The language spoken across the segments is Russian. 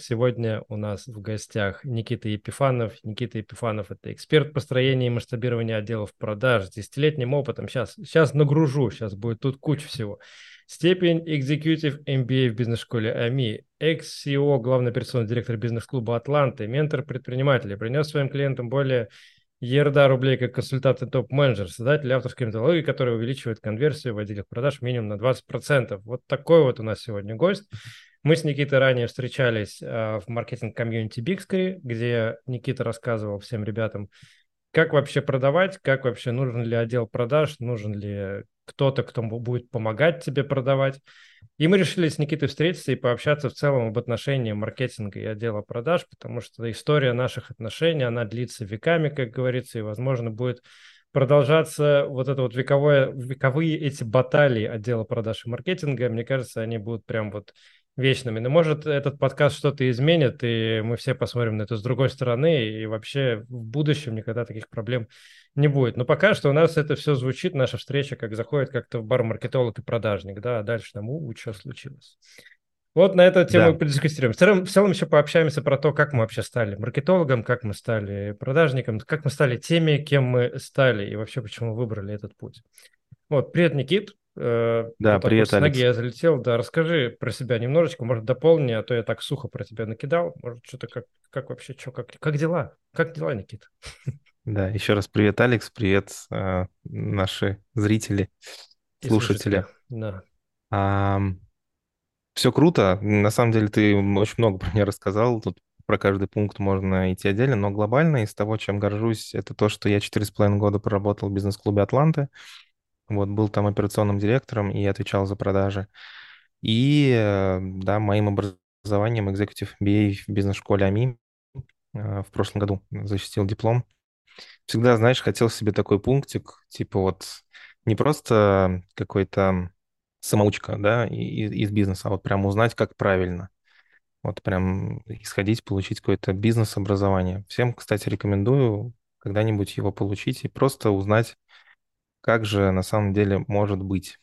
Сегодня у нас в гостях Никита Епифанов. Никита Епифанов – это эксперт построения и масштабирования отделов продаж с десятилетним опытом. Сейчас, сейчас нагружу, сейчас будет тут куча всего. Степень Executive MBA в бизнес-школе АМИ, экс-CEO, главный операционный директор бизнес-клуба «Атланты», ментор предпринимателей, принес своим клиентам более ерда рублей как консультант и топ-менеджер, создатель авторской методологии, которая увеличивает конверсию в отделах продаж минимум на 20%. Вот такой вот у нас сегодня гость. Мы с Никитой ранее встречались э, в маркетинг-комьюнити Бикскри, где Никита рассказывал всем ребятам, как вообще продавать, как вообще нужен ли отдел продаж, нужен ли кто-то, кто будет помогать тебе продавать. И мы решили с Никитой встретиться и пообщаться в целом об отношении маркетинга и отдела продаж, потому что история наших отношений, она длится веками, как говорится, и, возможно, будет продолжаться вот это вот вековое, вековые эти баталии отдела продаж и маркетинга. Мне кажется, они будут прям вот вечными. Но может этот подкаст что-то изменит, и мы все посмотрим на это с другой стороны, и вообще в будущем никогда таких проблем не будет. Но пока что у нас это все звучит, наша встреча как заходит как-то в бар маркетолог и продажник, да, а дальше там, у, что случилось. Вот на эту тему да. подискутируем. В целом, в целом еще пообщаемся про то, как мы вообще стали маркетологом, как мы стали продажником, как мы стали теми, кем мы стали, и вообще почему выбрали этот путь. Вот, привет, Никит. Э, да, вот привет, вот с ноги я залетел. Да, расскажи про себя немножечко, может, дополни, а то я так сухо про тебя накидал. Может, что-то как, как вообще, что, как, как дела? Как дела, Никита? Да, еще раз привет, Алекс, привет, э, наши зрители, И слушатели. Да. А, все круто. На самом деле ты очень много про меня рассказал. Тут про каждый пункт можно идти отдельно, но глобально из того, чем горжусь, это то, что я четыре с половиной года проработал в бизнес-клубе «Атланты». Вот, был там операционным директором и отвечал за продажи. И, э, да, моим образованием Executive MBA в бизнес-школе АМИ э, в прошлом году защитил диплом. Всегда, знаешь, хотел себе такой пунктик, типа вот не просто какой-то самоучка, да, из бизнеса, а вот прям узнать, как правильно. Вот прям исходить, получить какое-то бизнес-образование. Всем, кстати, рекомендую когда-нибудь его получить и просто узнать, как же на самом деле может быть,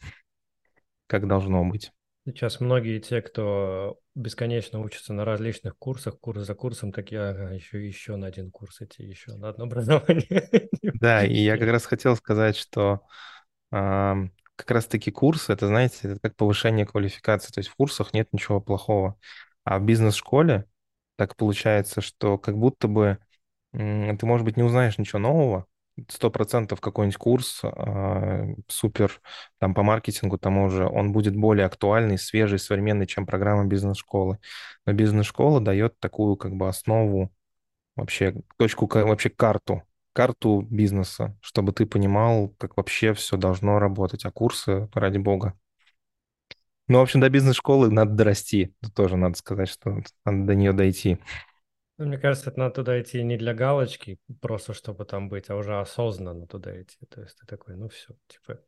как должно быть. Сейчас многие те, кто бесконечно учатся на различных курсах, курс за курсом, такие, ага, еще, еще на один курс идти, еще на одно образование. Да, и я как раз хотел сказать, что э, как раз-таки курсы, это, знаете, это как повышение квалификации. То есть в курсах нет ничего плохого. А в бизнес-школе так получается, что как будто бы э, ты, может быть, не узнаешь ничего нового, сто процентов какой-нибудь курс э, супер там по маркетингу тому же, он будет более актуальный, свежий, современный, чем программа бизнес-школы. Но бизнес-школа дает такую как бы основу, вообще точку, вообще карту, карту бизнеса, чтобы ты понимал, как вообще все должно работать. А курсы, ради бога. Ну, в общем, до бизнес-школы надо дорасти. тоже надо сказать, что надо до нее дойти. Ну, мне кажется, это надо туда идти не для галочки, просто чтобы там быть, а уже осознанно туда идти. То есть ты такой, ну все, типа,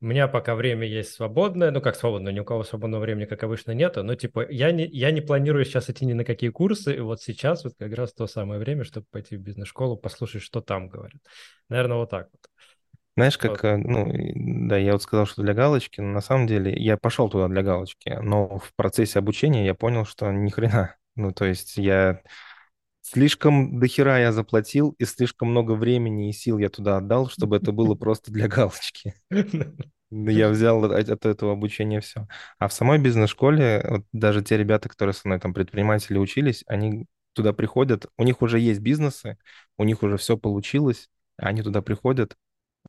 у меня пока время есть свободное, ну как свободное, ни у кого свободного времени, как обычно, нету, но типа я не, я не планирую сейчас идти ни на какие курсы, и вот сейчас вот как раз то самое время, чтобы пойти в бизнес-школу, послушать, что там говорят. Наверное, вот так вот. Знаешь, как, вот. Э, ну, да, я вот сказал, что для галочки, но на самом деле я пошел туда для галочки, но в процессе обучения я понял, что ни хрена. Ну, то есть я Слишком дохера я заплатил, и слишком много времени и сил я туда отдал, чтобы это было просто для галочки. Я взял от, этого обучения все. А в самой бизнес-школе, вот даже те ребята, которые со мной там предприниматели учились, они туда приходят, у них уже есть бизнесы, у них уже все получилось, они туда приходят,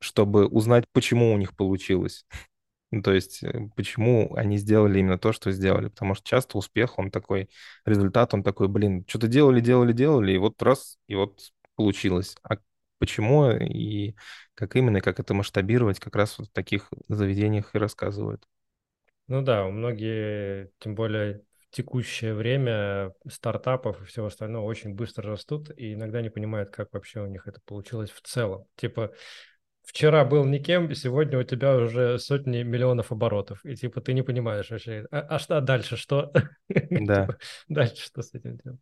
чтобы узнать, почему у них получилось. Ну, то есть, э, почему они сделали именно то, что сделали. Потому что часто успех, он такой, результат, он такой, блин, что-то делали, делали, делали, и вот раз, и вот получилось. А почему и как именно, как это масштабировать, как раз вот в таких заведениях и рассказывают. Ну да, у многие, тем более в текущее время стартапов и всего остального очень быстро растут, и иногда не понимают, как вообще у них это получилось в целом. Типа, вчера был никем, сегодня у тебя уже сотни миллионов оборотов. И типа ты не понимаешь вообще, а, а что а дальше что? Да. типа, дальше что с этим делать?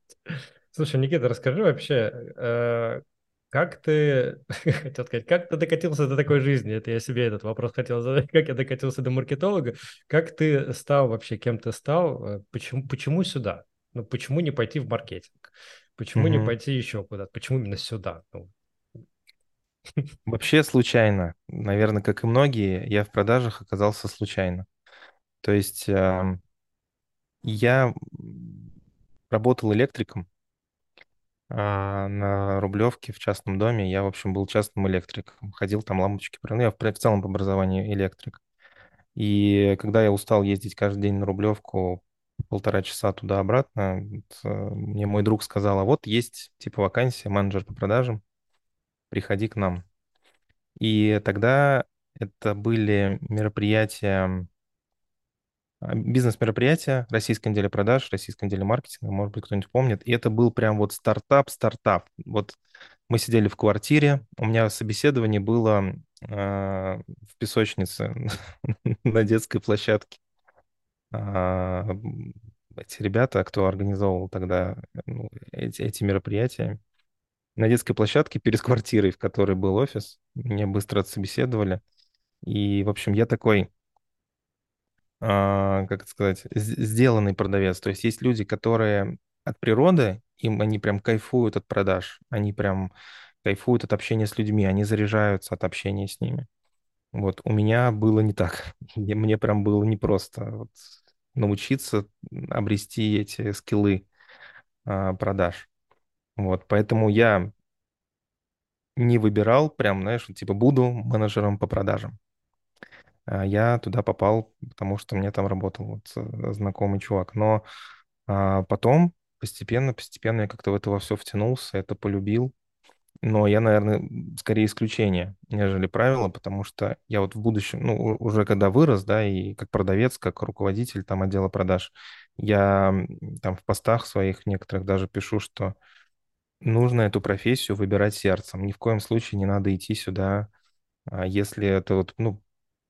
Слушай, Никита, расскажи вообще, э, как ты, хотел сказать, как ты докатился до такой жизни? Это я себе этот вопрос хотел задать. Как я докатился до маркетолога? Как ты стал вообще, кем ты стал? Э, почему, почему сюда? Ну, почему не пойти в маркетинг? Почему не Мгм. пойти еще куда-то? Почему именно сюда? Ну, Вообще случайно. Наверное, как и многие, я в продажах оказался случайно. То есть ам, я работал электриком а, на Рублевке в частном доме. Я, в общем, был частным электриком. Ходил там лампочки. Ну, я в, целом по образованию электрик. И когда я устал ездить каждый день на Рублевку полтора часа туда-обратно, э, мне мой друг сказал, а вот есть типа вакансия, менеджер по продажам, приходи к нам. И тогда это были мероприятия, а, бизнес-мероприятия, российской неделе продаж, российской неделе маркетинга, может быть, кто-нибудь помнит. И это был прям вот стартап-стартап. Вот мы сидели в квартире, у меня собеседование было а, в песочнице на детской площадке. А, эти ребята, кто организовывал тогда ну, эти мероприятия, на детской площадке перед квартирой, в которой был офис, меня быстро отсобеседовали. И, в общем, я такой, а, как это сказать, сделанный продавец. То есть есть люди, которые от природы, им они прям кайфуют от продаж, они прям кайфуют от общения с людьми, они заряжаются от общения с ними. Вот у меня было не так. Мне прям было непросто вот научиться обрести эти скиллы а, продаж. Вот, поэтому я не выбирал прям, знаешь, типа буду менеджером по продажам. А Я туда попал, потому что мне там работал вот э, знакомый чувак. Но а, потом постепенно, постепенно я как-то в это во все втянулся, это полюбил. Но я, наверное, скорее исключение, нежели правило, потому что я вот в будущем, ну, уже когда вырос, да, и как продавец, как руководитель там отдела продаж, я там в постах своих некоторых даже пишу, что нужно эту профессию выбирать сердцем. Ни в коем случае не надо идти сюда а если это вот, ну,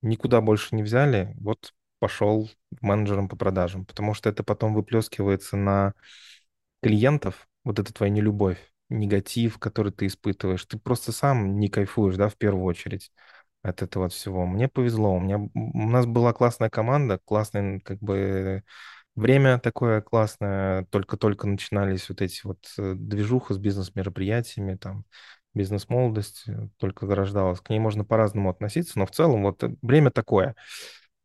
никуда больше не взяли, вот пошел менеджером по продажам, потому что это потом выплескивается на клиентов, вот эта твоя нелюбовь, негатив, который ты испытываешь. Ты просто сам не кайфуешь, да, в первую очередь от этого всего. Мне повезло, у меня, у нас была классная команда, классное, как бы, время такое классное, только-только начинались вот эти вот э, движуха с бизнес-мероприятиями, там, бизнес-молодость э, только зарождалась. К ней можно по-разному относиться, но в целом вот э, время такое.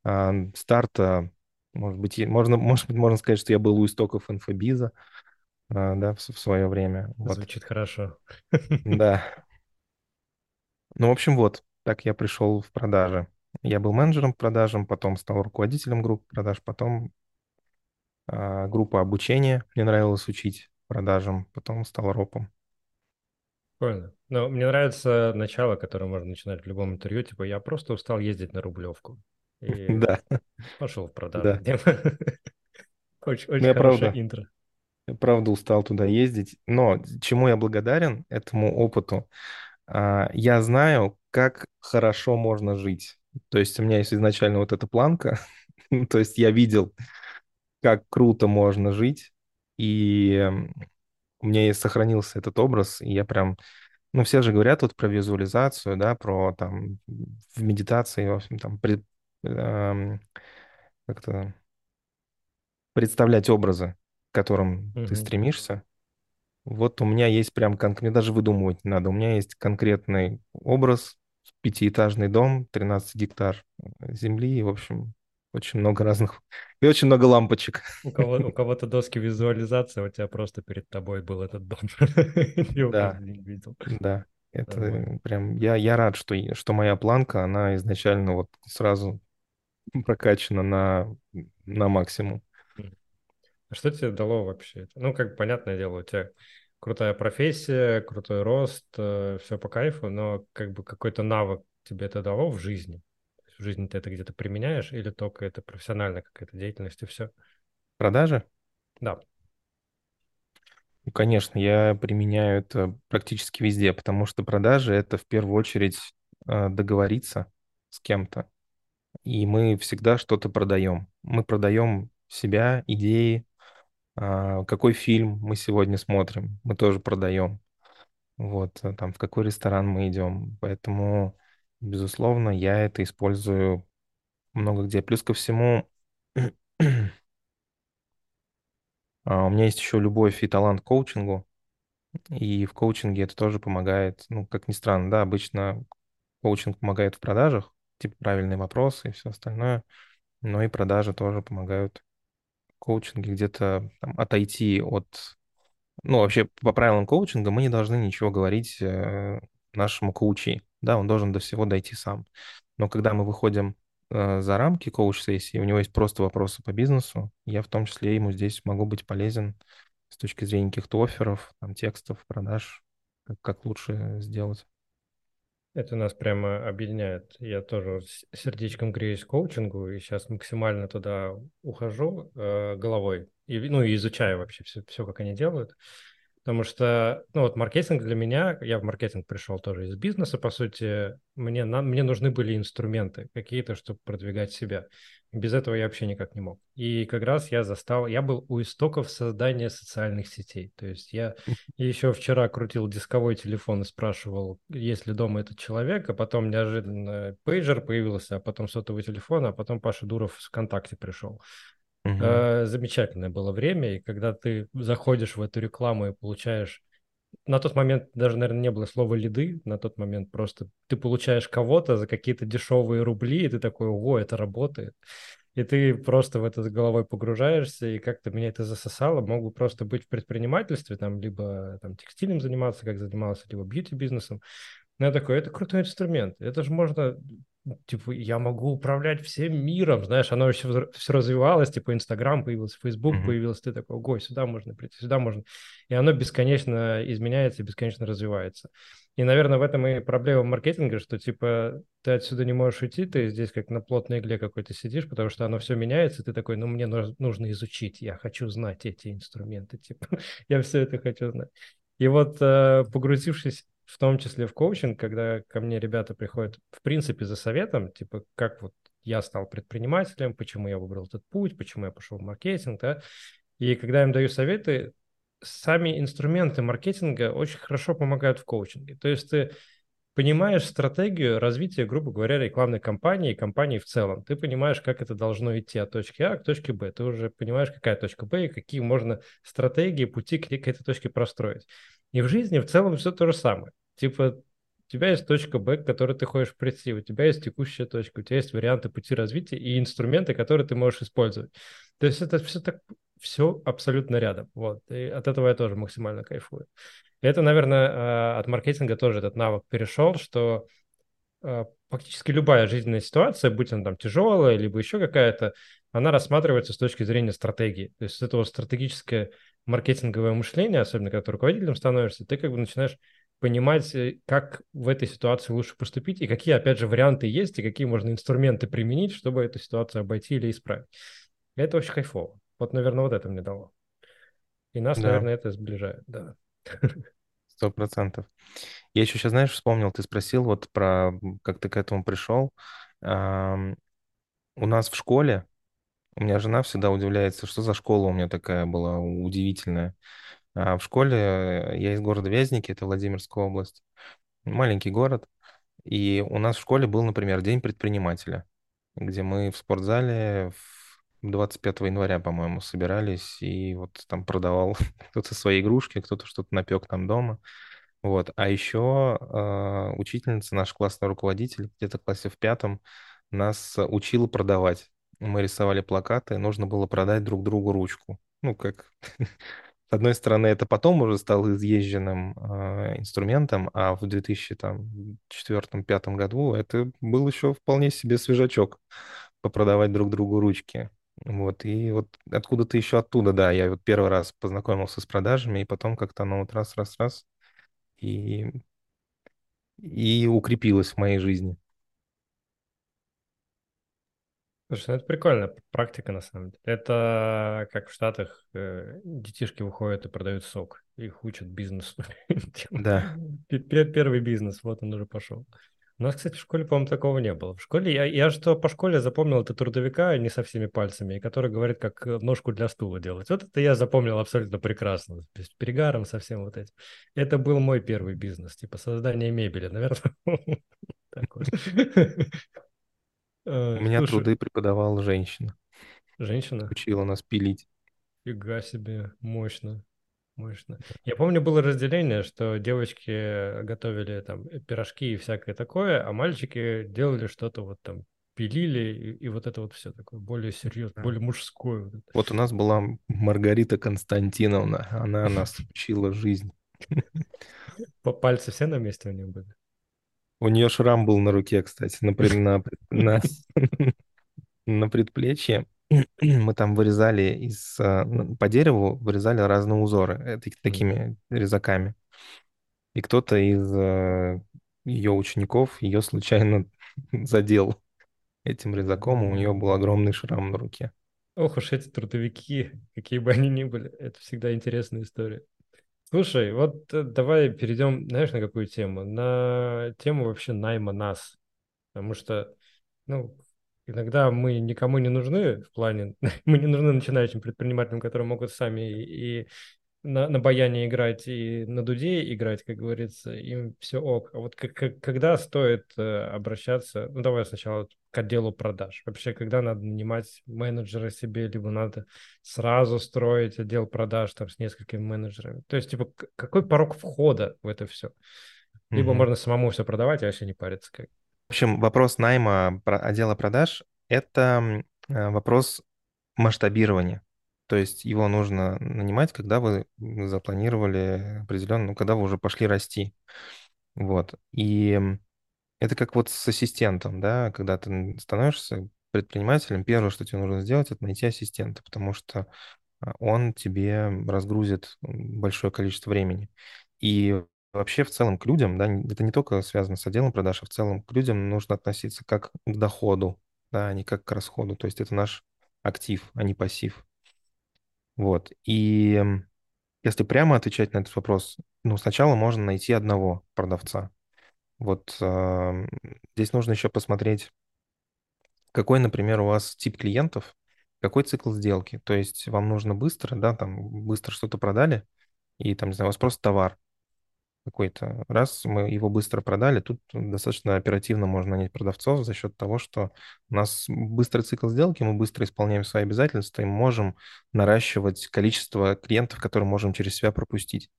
А, Старта, может быть, можно, может быть, можно сказать, что я был у истоков инфобиза, а, да, в, свое время. Вот, звучит хорошо. да. Ну, в общем, вот, так я пришел в продажи. Я был менеджером продажам, потом стал руководителем группы продаж, потом группа обучения. Мне нравилось учить продажам, потом стал ропом. Прикольно. Но мне нравится начало, которое можно начинать в любом интервью. Типа, я просто устал ездить на Рублевку. И Да, пошел в продажи. да. Очень, Ну, очень хорошее интро. я правда устал туда ездить. Но чему я благодарен этому опыту? А, Я знаю, как хорошо можно жить. То есть у меня есть изначально вот эта планка. То есть я видел, как круто можно жить. И у меня и сохранился этот образ. И я прям... Ну, все же говорят вот про визуализацию, да, про там в медитации, в общем, там пред- эм, как-то представлять образы, к которым ты Мгм. стремишься. Вот у меня есть прям, кон- мне даже выдумывать не надо, у меня есть конкретный образ, пятиэтажный дом, 13 гектар земли, и, в общем, очень много разных, и очень много лампочек. У кого, у кого-то доски визуализации, а у тебя просто перед тобой был этот дом. Да, да, это прям, я, я рад, что, что моя планка, она изначально вот сразу прокачана на, на максимум. А что тебе дало вообще? Ну, как понятное дело, у тебя крутая профессия, крутой рост, все по кайфу, но как бы какой-то навык тебе это дало в жизни? В жизни ты это где-то применяешь или только это профессиональная какая-то деятельность и все? Продажи? Да. Ну, конечно, я применяю это практически везде, потому что продажи— это в первую очередь э, договориться с кем-то. И мы всегда что-то продаем. Мы продаем себя, идеи, а, какой фильм мы сегодня смотрим, мы тоже продаем. Вот, а там, в какой ресторан мы идем. Поэтому, безусловно, я это использую много где. Плюс ко всему, А, У меня есть еще любовь и талант к коучингу, и в коучинге это тоже помогает, ну, как ни странно, да, обычно коучинг помогает в продажах, типа правильные вопросы и все остальное, но и продажи тоже помогают в коучинге где-то там, отойти от ну, вообще, по правилам коучинга мы не должны ничего говорить э, нашему коучи. Да, он должен до всего дойти сам. Но когда мы выходим э, за рамки коуч-сессии, у него есть просто вопросы по бизнесу, я в том числе ему здесь могу быть полезен с точки зрения каких-то офферов, там, текстов, продаж, как, как лучше сделать. Это нас прямо объединяет. Я тоже сердечком греюсь коучингу, и сейчас максимально туда ухожу э, головой, и, ну, и изучаю вообще все, все, как они делают. Потому что, ну, вот маркетинг для меня, я в маркетинг пришел тоже из бизнеса, по сути, мне, на, мне нужны были инструменты какие-то, чтобы продвигать себя. Без этого я вообще никак не мог. И как раз я застал, я был у истоков создания социальных сетей. То есть я еще вчера крутил дисковой телефон и спрашивал, есть ли дома этот человек, а потом неожиданно пейджер появился, а потом сотовый телефон, а потом Паша Дуров в ВКонтакте пришел. Мгм. Э, Замечательное было время, и когда ты заходишь в эту рекламу и получаешь на тот момент даже, наверное, не было слова лиды, на тот момент просто ты получаешь кого-то за какие-то дешевые рубли, и ты такой, ого, это работает. И ты просто в это с головой погружаешься, и как-то меня это засосало. Могу просто быть в предпринимательстве, там, либо там текстилем заниматься, как занимался, либо бьюти-бизнесом. Но я такой, это крутой инструмент. Это же можно, типа, я могу управлять всем миром, знаешь, оно еще все развивалось, типа, Инстаграм появился, Фейсбук Мгм. появился, ты такой, ой, сюда можно прийти, сюда можно. И оно бесконечно изменяется и бесконечно развивается. И, наверное, в этом и проблема маркетинга, что, типа, ты отсюда не можешь уйти, ты здесь как на плотной игле какой-то сидишь, потому что оно все меняется, и ты такой, ну, мне нужно, нужно изучить, я хочу знать эти инструменты, типа, я все это хочу знать. И вот э, погрузившись в том числе в коучинг, когда ко мне ребята приходят, в принципе, за советом, типа, как вот я стал предпринимателем, почему я выбрал этот путь, почему я пошел в маркетинг, да, и когда я им даю советы, сами инструменты маркетинга очень хорошо помогают в коучинге. То есть ты понимаешь стратегию развития, грубо говоря, рекламной кампании и компании в целом. Ты понимаешь, как это должно идти от точки А к точке Б. Ты уже понимаешь, какая точка Б и какие можно стратегии, пути к, этой точке простроить. И в жизни в целом все то же самое. Типа, у тебя есть точка Б, к которой ты хочешь прийти, у тебя есть текущая точка, у тебя есть варианты пути развития и инструменты, которые ты можешь использовать. То есть это все так все абсолютно рядом. Вот. И от этого я тоже максимально кайфую. И это, наверное, от маркетинга тоже этот навык перешел, что фактически любая жизненная ситуация, будь она там тяжелая, либо еще какая-то, она рассматривается с точки зрения стратегии. То есть это вот стратегическое маркетинговое мышление, особенно когда ты руководителем становишься, ты как бы начинаешь понимать, как в этой ситуации лучше поступить, и какие, опять же, варианты есть, и какие можно инструменты применить, чтобы эту ситуацию обойти или исправить. И это очень кайфово. Вот, наверное, вот это мне дало. И нас, Да, наверное, это сближает, да. сто процентов. Я еще сейчас, знаешь, вспомнил, ты спросил вот про, как ты к этому пришел. У нас в школе У меня жена всегда удивляется, что за школа у меня такая была удивительная. А в школе я из города Вязники, это Владимирская область, маленький город. И у нас в школе был, например, День предпринимателя, где мы в спортзале в 25 января, по-моему, собирались и вот там продавал кто-то свои игрушки, кто-то что-то напек там дома. Вот. А еще э, учительница, наш классный руководитель, где-то в классе в пятом, нас учила продавать. Мы рисовали плакаты, нужно было продать друг другу ручку. Ну, как... С одной стороны, это потом уже стал изъезженным э, инструментом, а в 2004-2005 году это был еще вполне себе свежачок попродавать друг другу ручки. Вот, и вот откуда-то еще оттуда, да, я вот первый раз познакомился с продажами, и потом как-то оно вот раз-раз-раз, и и укрепилась в моей жизни. Слушай, ну это прикольно, практика на самом деле. Это как в Штатах э, детишки выходят и продают сок. Их учат бизнесу. Типа, Да, Первый бизнес, вот он уже пошел. У нас, кстати, в школе, по-моему, такого не было. В школе, я, я что по школе запомнил, это трудовика не со всеми пальцами, который говорит, как э, ножку для стула делать. Вот это я запомнил абсолютно прекрасно. Есть перегаром совсем вот этим. Это был мой первый бизнес, типа создание мебели, наверное. Вот. у Э, меня Слушай, труды преподавала женщина, женщина. учила нас пилить. Фига себе, мощно, мощно. Я помню, было разделение, что девочки готовили там пирожки и всякое такое, а мальчики делали что-то вот там пилили, и, и вот это вот все такое более серьезное, более мужское. Вот, у нас была Маргарита Константиновна, она нас учила жизнь. Пальцы все на месте у нее были? У нее шрам был на руке, кстати, на, на, на, на предплечье. Мы там вырезали из а, по дереву вырезали разные узоры э, такими резаками. И кто-то из а, ее учеников ее случайно задел этим резаком, у нее был огромный шрам на руке. Ох уж эти трудовики, какие бы они ни были, это всегда интересная история. Слушай, вот э, давай перейдем, знаешь, на какую тему? На тему вообще найма нас. Потому что, ну, иногда мы никому не нужны в плане, мы не нужны начинающим предпринимателям, которые могут сами и, и на, на баяне играть и на дуде играть, как говорится, им все ок. А вот как, как, когда стоит э, обращаться, ну давай сначала к отделу продаж. Вообще, когда надо нанимать менеджера себе, либо надо сразу строить отдел продаж там с несколькими менеджерами. То есть, типа, какой порог входа в это все? Либо mm-hmm. можно самому все продавать, а вообще не париться. Как. В общем, вопрос найма отдела продаж – это э, вопрос масштабирования. То есть его нужно нанимать, когда вы запланировали определенно, ну, когда вы уже пошли расти. Вот. И это как вот с ассистентом, да, когда ты становишься предпринимателем, первое, что тебе нужно сделать, это найти ассистента, потому что а, он тебе разгрузит большое количество времени. И вообще в целом к людям, да, это не только связано с отделом продаж, а в целом к людям нужно относиться как к доходу, да, а не как к расходу. То есть это наш актив, а не пассив. Вот. И если прямо отвечать на этот вопрос, ну, сначала можно найти одного продавца. Вот э, здесь нужно еще посмотреть, какой, например, у вас тип клиентов, какой цикл сделки. То есть вам нужно быстро, да, там быстро что-то продали, и там, не знаю, у вас просто товар какой-то. Раз мы его быстро продали, тут достаточно оперативно можно нанять продавцов за счет того, что у нас быстрый цикл сделки, мы быстро исполняем свои обязательства и можем наращивать количество клиентов, которые можем через себя пропустить.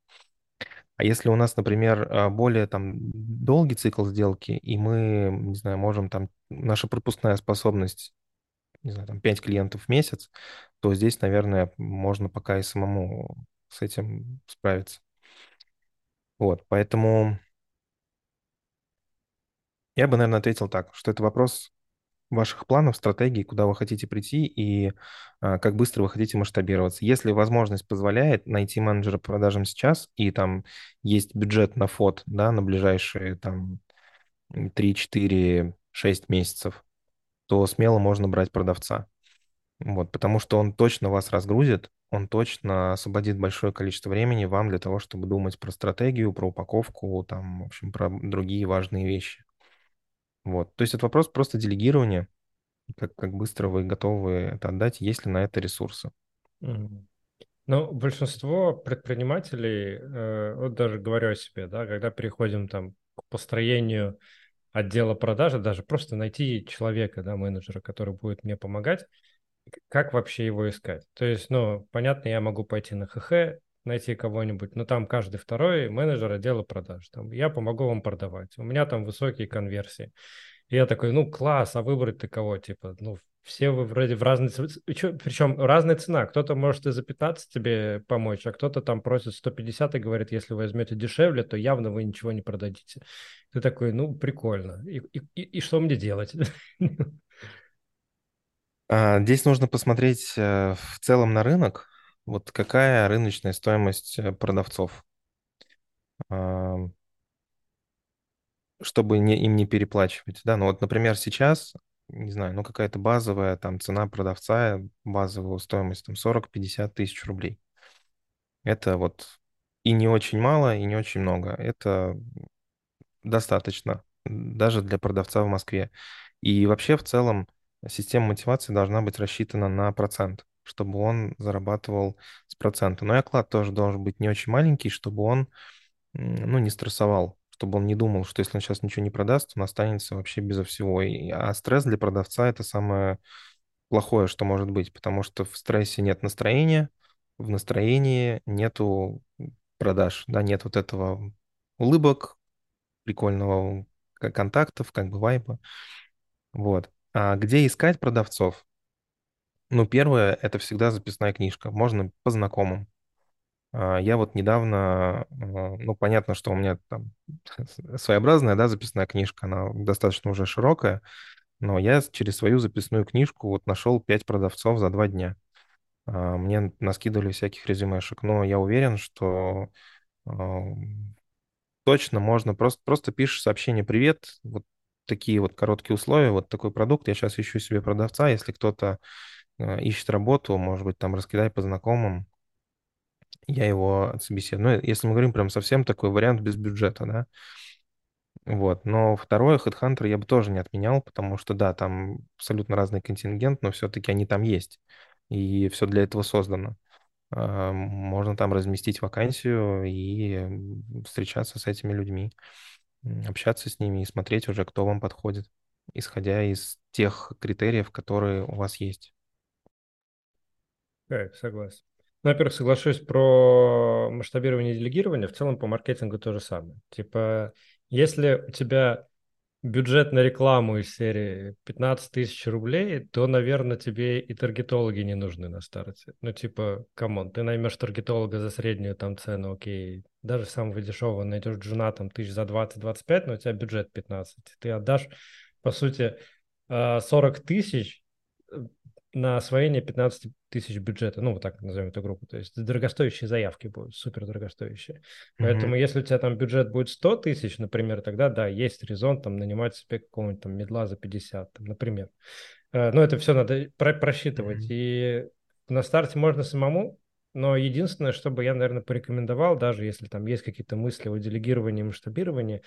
А если у нас, например, а, более там долгий цикл сделки, и мы, не знаю, можем там, наша пропускная способность, не знаю, там 5 клиентов в месяц, то здесь, наверное, можно пока и самому с этим справиться. Вот, поэтому я бы, наверное, ответил так, что это вопрос ваших планов, стратегий, куда вы хотите прийти и а, как быстро вы хотите масштабироваться. Если возможность позволяет найти менеджера по продажам сейчас, и там есть бюджет на фот, да, на ближайшие там 3, 4, 6 месяцев, то смело можно брать продавца. Вот, потому что он точно вас разгрузит, он точно освободит большое количество времени вам для того, чтобы думать про стратегию, про упаковку, там, в общем, про другие важные вещи. Вот. То есть это вопрос просто делегирования, как, как быстро вы готовы это отдать, есть ли на это ресурсы. Ну, большинство предпринимателей, э, вот даже говорю о себе, да, когда переходим там к построению отдела продажи, даже просто найти человека, да, менеджера, который будет мне помогать, как вообще его искать? То есть, ну, понятно, я могу пойти на ХХ, найти кого-нибудь, но там каждый второй менеджер отдела продаж. Там, я помогу вам продавать. У меня там высокие конверсии. И я такой, ну, класс, а выбрать-то кого? Типа, ну, все вы вроде в разной... Причем разная цена. Кто-то может и за 15 тебе помочь, а кто-то там просит 150 и говорит, если вы возьмете дешевле, то явно вы ничего не продадите. Ты такой, ну, прикольно. И, и, и что мне делать? А, здесь нужно посмотреть э, в целом на рынок. Вот какая рыночная стоимость э, продавцов, чтобы не, им не переплачивать. Да, ну вот, например, сейчас, не знаю, ну какая-то базовая там цена продавца, базовая стоимость там 40-50 тысяч рублей. Это вот и не очень мало, и не очень много. Это достаточно даже для продавца в Москве. И вообще в целом система мотивации должна быть рассчитана на процент, чтобы он зарабатывал с процента. Но и оклад тоже должен быть не очень маленький, чтобы он ну, не стрессовал, чтобы он не думал, что если он сейчас ничего не продаст, он останется вообще безо всего. И, а стресс для продавца – это самое плохое, что может быть, потому что в стрессе нет настроения, в настроении нету продаж, да, нет вот этого улыбок, прикольного контактов, как бы вайба. Вот. А где искать продавцов? Ну, первое, это всегда записная книжка. Можно по знакомым. А, Я вот недавно, а, ну, понятно, что у меня там своеобразная, да, записная книжка, она достаточно уже широкая, но я через свою записную книжку вот нашел пять продавцов за два дня. А, Мне наскидывали всяких резюмешек, но я уверен, что точно можно, просто, просто пишешь сообщение «Привет», вот такие вот короткие условия, вот такой продукт, я сейчас ищу себе продавца, если кто-то а, ищет работу, может быть, там раскидай по знакомым, я его собеседую. Ну, если мы говорим прям совсем такой вариант без бюджета, да, вот. Но второе, HeadHunter я бы тоже не отменял, потому что, да, там абсолютно разный контингент, но все-таки они там есть, и все для этого создано. А, Можно там разместить вакансию и встречаться с этими людьми, общаться с ними и смотреть уже, кто вам подходит, исходя из тех критериев, которые у вас есть. Так, согласен. Ну, во-первых, соглашусь про масштабирование и делегирование. В целом по маркетингу то же самое. Типа, если у тебя бюджет на рекламу из серии 15 тысяч рублей, то, наверное, тебе и таргетологи не нужны на старте. Ну, типа, come on, ты наймешь таргетолога за среднюю там цену, окей, даже самого дешевого найдешь джуна там тысяч за 20-25, но у тебя бюджет 15. Ты отдашь, по сути, а, 40 тысяч э, на освоение 15 тысяч бюджета, ну, вот так назовем эту группу, то есть дорогостоящие заявки будут, супер дорогостоящие. Поэтому Мгм. если у тебя там бюджет будет 100 тысяч, например, тогда да, есть резон там нанимать себе какого-нибудь там медла за 50, там, например. Э, Но это все надо про- просчитывать. Мгм. И на старте можно самому, но единственное, что бы я, наверное, порекомендовал, даже если там есть какие-то мысли о делегировании, масштабировании,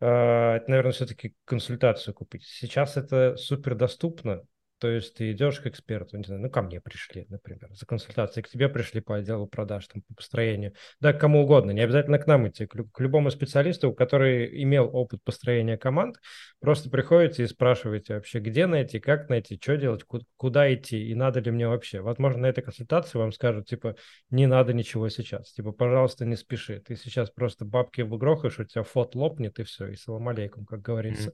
э, это, наверное, все-таки консультацию купить. Сейчас это супер доступно. То есть ты идешь к эксперту, не знаю, ну, ко мне пришли, например, за консультацией, к тебе пришли по отделу продаж, там, по построению, да, к кому угодно, не обязательно к нам идти, к, к любому специалисту, который имел опыт построения команд, просто приходите и спрашиваете вообще, где найти, как найти, что делать, ку- куда идти и надо ли мне вообще. Возможно, на этой консультации вам скажут, типа, не надо ничего сейчас, типа, пожалуйста, не спеши, ты сейчас просто бабки вгрохаешь, у тебя фот лопнет и все, и салам алейкум, как говорится.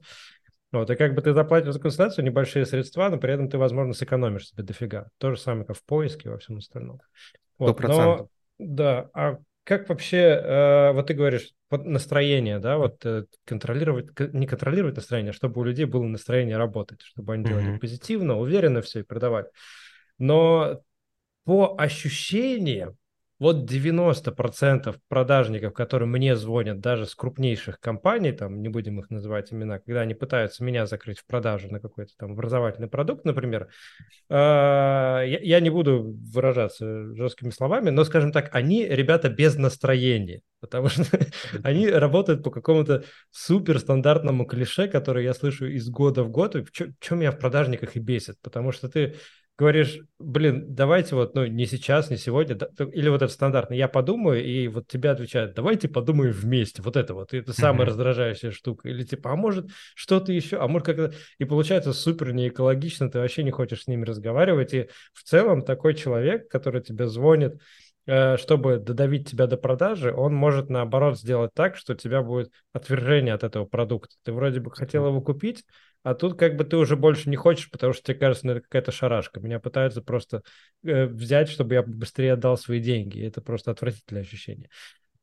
Вот, и как бы ты заплатишь за консультацию небольшие средства, но при этом ты, возможно, сэкономишь себе дофига. То же самое, как в поиске и во всем остальном. Вот, процентов. но, да, а как вообще, э, вот ты говоришь, вот настроение, да, вот э, контролировать, не контролировать настроение, а чтобы у людей было настроение работать, чтобы они делали Мгм. позитивно, уверенно все и продавали. Но по ощущениям, вот 90% продажников, которые мне звонят даже с крупнейших компаний, там не будем их называть имена, когда они пытаются меня закрыть в продажу на какой-то там образовательный продукт, например, э, я, не буду выражаться жесткими словами, но, скажем так, они ребята без настроения, потому что они работают по какому-то суперстандартному клише, которое я слышу из года в год, и что меня в продажниках и бесит, потому что ты говоришь, блин, давайте вот, ну, не сейчас, не сегодня, или вот это стандартно, я подумаю, и вот тебе отвечают, давайте подумаем вместе, вот это вот, и это самая раздражающая штука, или типа, а может что-то еще, а может как-то, и получается супер неэкологично, ты вообще не хочешь с ними разговаривать, и в целом такой человек, который тебе звонит, э, чтобы додавить тебя до продажи, он может наоборот сделать так, что у тебя будет отвержение от этого продукта. Ты вроде бы хотел его купить, а тут как бы ты уже больше не хочешь, потому что тебе кажется, ну, это какая-то шарашка. Меня пытаются просто э, взять, чтобы я быстрее отдал свои деньги. Это просто отвратительное ощущение.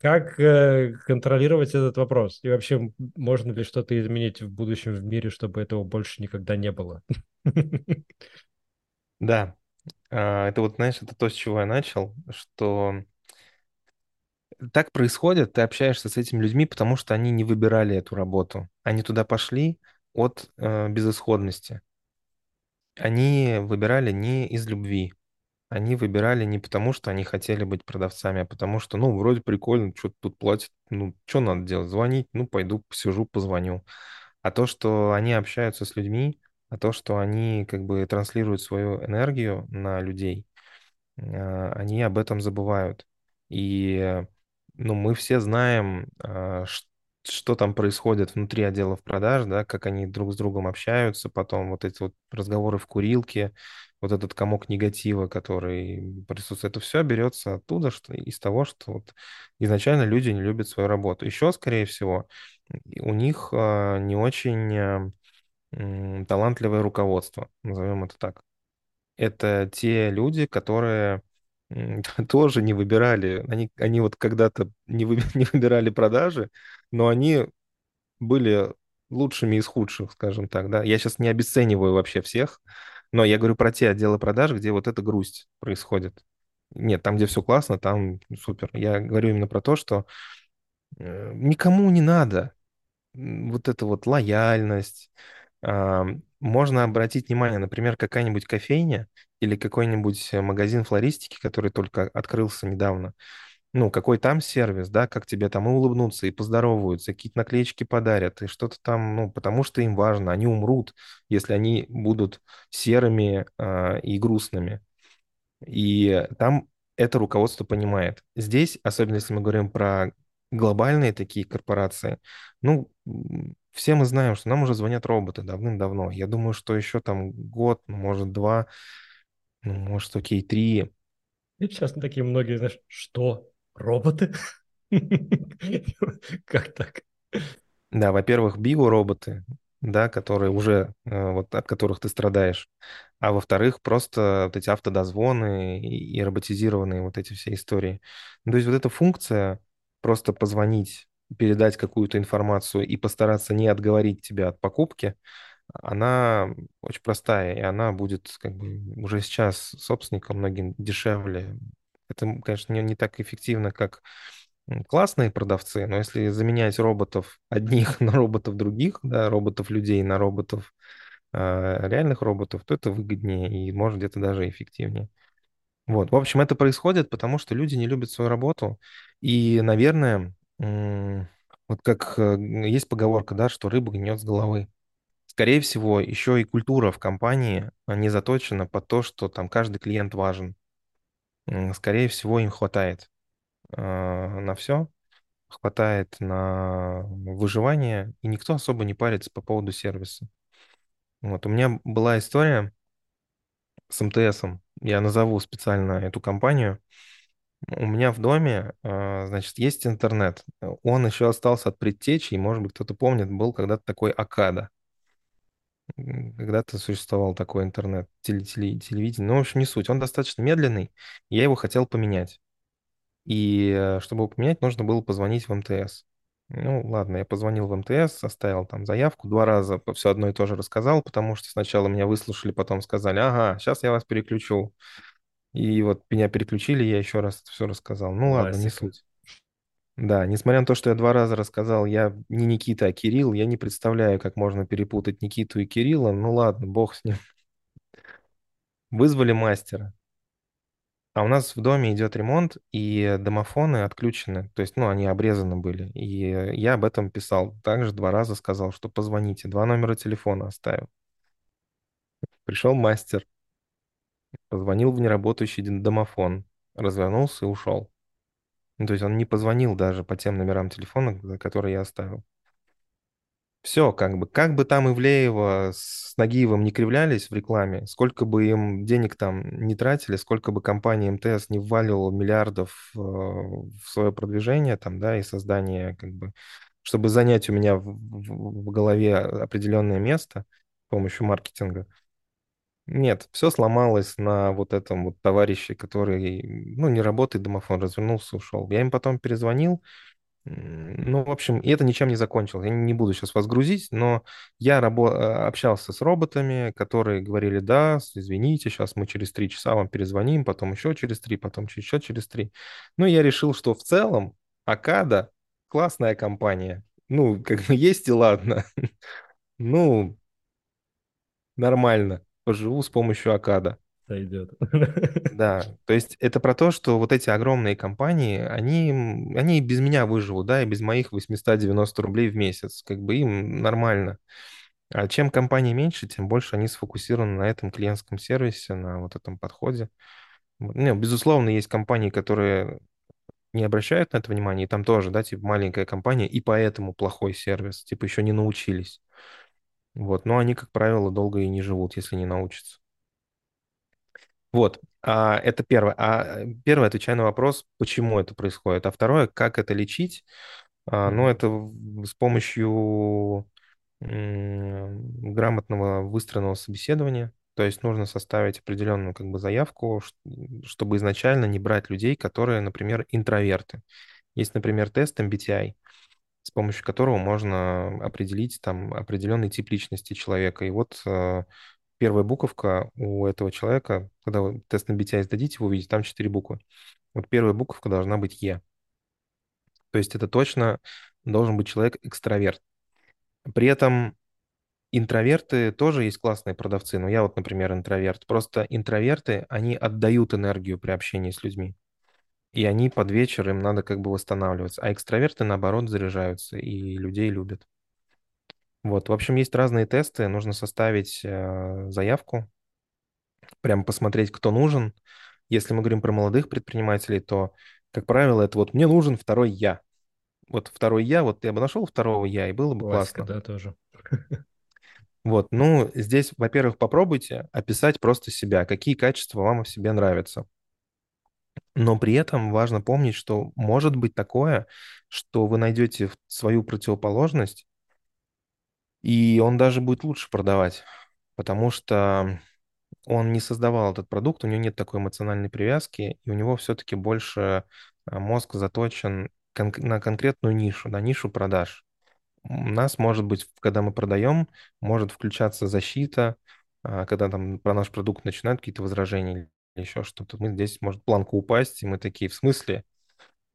Как э, контролировать этот вопрос? И вообще, можно ли что-то изменить в будущем в мире, чтобы этого больше никогда не было? Да, А, это вот, знаешь, это то, с чего я начал, что так происходит, ты общаешься с этими людьми, потому что они не выбирали эту работу. Они туда пошли от э, безысходности. Они выбирали не из любви. Они выбирали не потому, что они хотели быть продавцами, а потому что, ну, вроде прикольно, что тут платят, ну, что надо делать? Звонить? Ну, пойду посижу, позвоню. А то, что они общаются с людьми, а то, что они как бы транслируют свою энергию на людей, а, они об этом забывают. И, э, ну, мы все знаем, а, ш- что там происходит внутри отделов продаж, да, как они друг с другом общаются, потом вот эти вот разговоры в курилке, вот этот комок негатива, который присутствует, это все берется оттуда, что из того, что вот изначально люди не любят свою работу. Еще, скорее всего, у них а, не очень а, талантливое руководство, назовем это так. Это те люди, которые тоже не выбирали, они, они вот когда-то не, вы- не выбирали продажи, но они были лучшими из худших, скажем так, да. Я сейчас не обесцениваю вообще всех, но я говорю про те отделы продаж, где вот эта грусть происходит. Нет, там, где все классно, там супер. Я говорю именно про то, что э, никому не надо вот эта вот лояльность. Можно обратить внимание, например, какая-нибудь кофейня или какой-нибудь э, магазин флористики, который только открылся недавно ну, какой там сервис, да, как тебе там и улыбнутся, и поздороваются, какие-то наклеечки подарят, и что-то там, ну, потому что им важно, они умрут, если они будут серыми а, и грустными. И там это руководство понимает. Здесь, особенно если мы говорим про глобальные такие корпорации, ну, все мы знаем, что нам уже звонят роботы давным-давно. Я думаю, что еще там год, может, два, ну, может, окей, три, И сейчас такие многие, знаешь, что? Роботы? Как так? Да, во-первых, биороботы, да, которые уже, э, вот от которых ты страдаешь. А во-вторых, просто вот эти автодозвоны и и роботизированные вот эти все истории. Ну, то есть вот эта функция просто позвонить, передать какую-то информацию и постараться не отговорить тебя от покупки, она очень простая, и она будет как бы уже сейчас собственникам многим дешевле. Это, конечно, не, не так эффективно, как классные продавцы, но если заменять роботов одних на роботов других, да, роботов-людей на роботов, э, реальных роботов, то это выгоднее и может где-то даже эффективнее. Вот, в общем, это происходит, потому что люди не любят свою работу. И, наверное, вот как э, есть поговорка, да, что рыба гниет с головы. Скорее всего, еще и культура в компании а, не заточена под то, что там каждый клиент важен. Скорее всего, им хватает э, на все, хватает на выживание, и никто особо не парится по поводу сервиса. Вот, у меня была история с МТСом. Я назову специально эту компанию. У меня в доме, э, значит, есть интернет. Он еще остался от предтечи, и, может быть, кто-то помнит, был когда-то такой Акада. Когда-то существовал такой интернет, теле- теле- телевидение. Ну, в общем, не суть. Он достаточно медленный. Я его хотел поменять. И э, чтобы его поменять, нужно было позвонить в МТС. Ну, ладно, я позвонил в МТС, оставил там заявку, два раза все одно и то же рассказал, потому что сначала меня выслушали, потом сказали, ага, сейчас я вас переключу. И вот меня переключили, я еще раз все рассказал. Ну ладно, не Классика. суть. Да, несмотря на то, что я два раза рассказал, я не Никита, а Кирилл, я не представляю, как можно перепутать Никиту и Кирилла. Ну ладно, бог с ним. Вызвали мастера. А у нас в доме идет ремонт, и домофоны отключены, то есть, ну, они обрезаны были. И я об этом писал. Также два раза сказал, что позвоните. Два номера телефона оставил. Пришел мастер, позвонил в неработающий домофон, развернулся и ушел. Ну, то есть он не позвонил даже по тем номерам телефона, которые я оставил. Все, как бы, как бы там Ивлеева с Нагиевым не кривлялись в рекламе, сколько бы им денег там не тратили, сколько бы компания МТС не вваливала миллиардов э, в свое продвижение там, да, и создание, как бы, чтобы занять у меня в, в- в голове определенное место с помощью маркетинга. Нет, все сломалось на вот этом вот товарище, который, ну, не работает, домофон развернулся, ушел. Я им потом перезвонил, Ну, в общем, и это ничем не закончилось. Я не буду сейчас вас грузить, но я рабо- э, общался с роботами, которые говорили, да, извините, сейчас мы через три часа вам перезвоним, потом еще через три, потом еще через три. Ну, я решил, что в целом Акада классная компания. Ну, как бы есть и ладно. Ну, нормально. Поживу с помощью Акада. Сойдет. Да, то есть это про то, что вот эти огромные компании, они, они без меня выживут, да, и без моих 890 рублей в месяц, как бы им нормально. А чем компании меньше, тем больше они сфокусированы на этом клиентском сервисе, на вот этом подходе. Не, безусловно, есть компании, которые не обращают на это внимания, и там тоже, да, типа маленькая компания, и поэтому плохой сервис, типа еще не научились. Вот, но они, как правило, долго и не живут, если не научатся. Вот, а, это первое. А э, первое, отвечая на вопрос, почему это происходит. А второе, как это лечить. А, ну, это с помощью грамотного выстроенного собеседования. То есть нужно составить определенную как бы заявку, чтобы изначально не брать людей, которые, например, интроверты. Есть, например, тест MBTI, с помощью которого можно определить там определенный тип личности человека. И вот э, первая буковка у этого человека, когда вы тест на MBTI сдадите, вы увидите, там четыре буквы. Вот первая буковка должна быть Е. То есть это точно должен быть человек экстраверт. При этом интроверты тоже есть классные продавцы. Ну, я вот, например, интроверт. Просто интроверты, они отдают энергию при общении с людьми. И они под вечер, им надо как бы восстанавливаться. А экстраверты, наоборот, заряжаются и людей любят. Вот, в общем, есть разные тесты. Нужно составить э, заявку, прям посмотреть, кто нужен. Если мы говорим про молодых предпринимателей, то, как правило, это вот «мне нужен второй я». Вот второй я, вот я бы нашел второго я, и было бы Классика, классно. да, тоже. Вот, ну, здесь, во-первых, попробуйте описать просто себя, какие качества вам в себе нравятся. Но при этом важно помнить, что может быть такое, что вы найдете свою противоположность, и он даже будет лучше продавать, потому что он не создавал этот продукт, у него нет такой эмоциональной привязки, и у него все-таки больше а, мозг заточен кон- на конкретную нишу, на нишу продаж. У нас, может быть, когда мы продаем, может включаться защита, а, когда там про наш продукт начинают какие-то возражения еще что-то. Мы здесь может планка упасть, и мы такие, в смысле?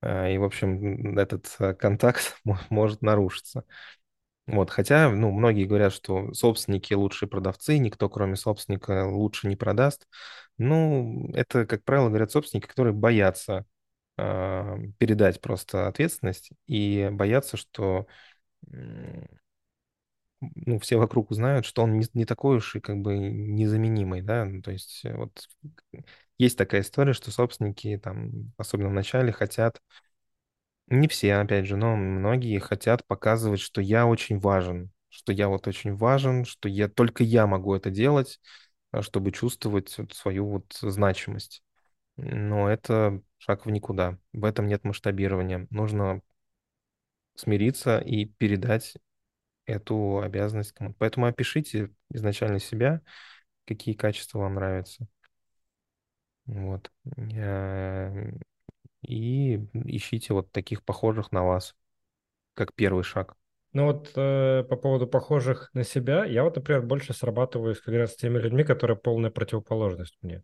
А, И, в общем, этот а, контакт мо- может нарушиться. Вот, хотя, ну, многие говорят, что собственники лучшие продавцы, никто, кроме собственника, лучше не продаст. Ну, это, как правило, говорят собственники, которые боятся а, передать просто ответственность и боятся, что ну, все вокруг узнают, что он не, не такой уж и как бы незаменимый, да, то есть э, вот есть такая история, что собственники там, особенно в начале, хотят, не все, опять же, но многие хотят показывать, что я очень важен, что я вот очень важен, что я только я могу это делать, а, чтобы чувствовать вот свою вот значимость. Но это шаг в никуда. В этом нет масштабирования. Нужно смириться и передать эту обязанность кому-то. Поэтому опишите изначально себя, какие качества вам нравятся. Вот. Э, И ищите вот таких похожих на вас, как первый шаг. Ну вот э, по поводу похожих на себя, я вот, например, больше срабатываю как с теми людьми, которые полная противоположность мне.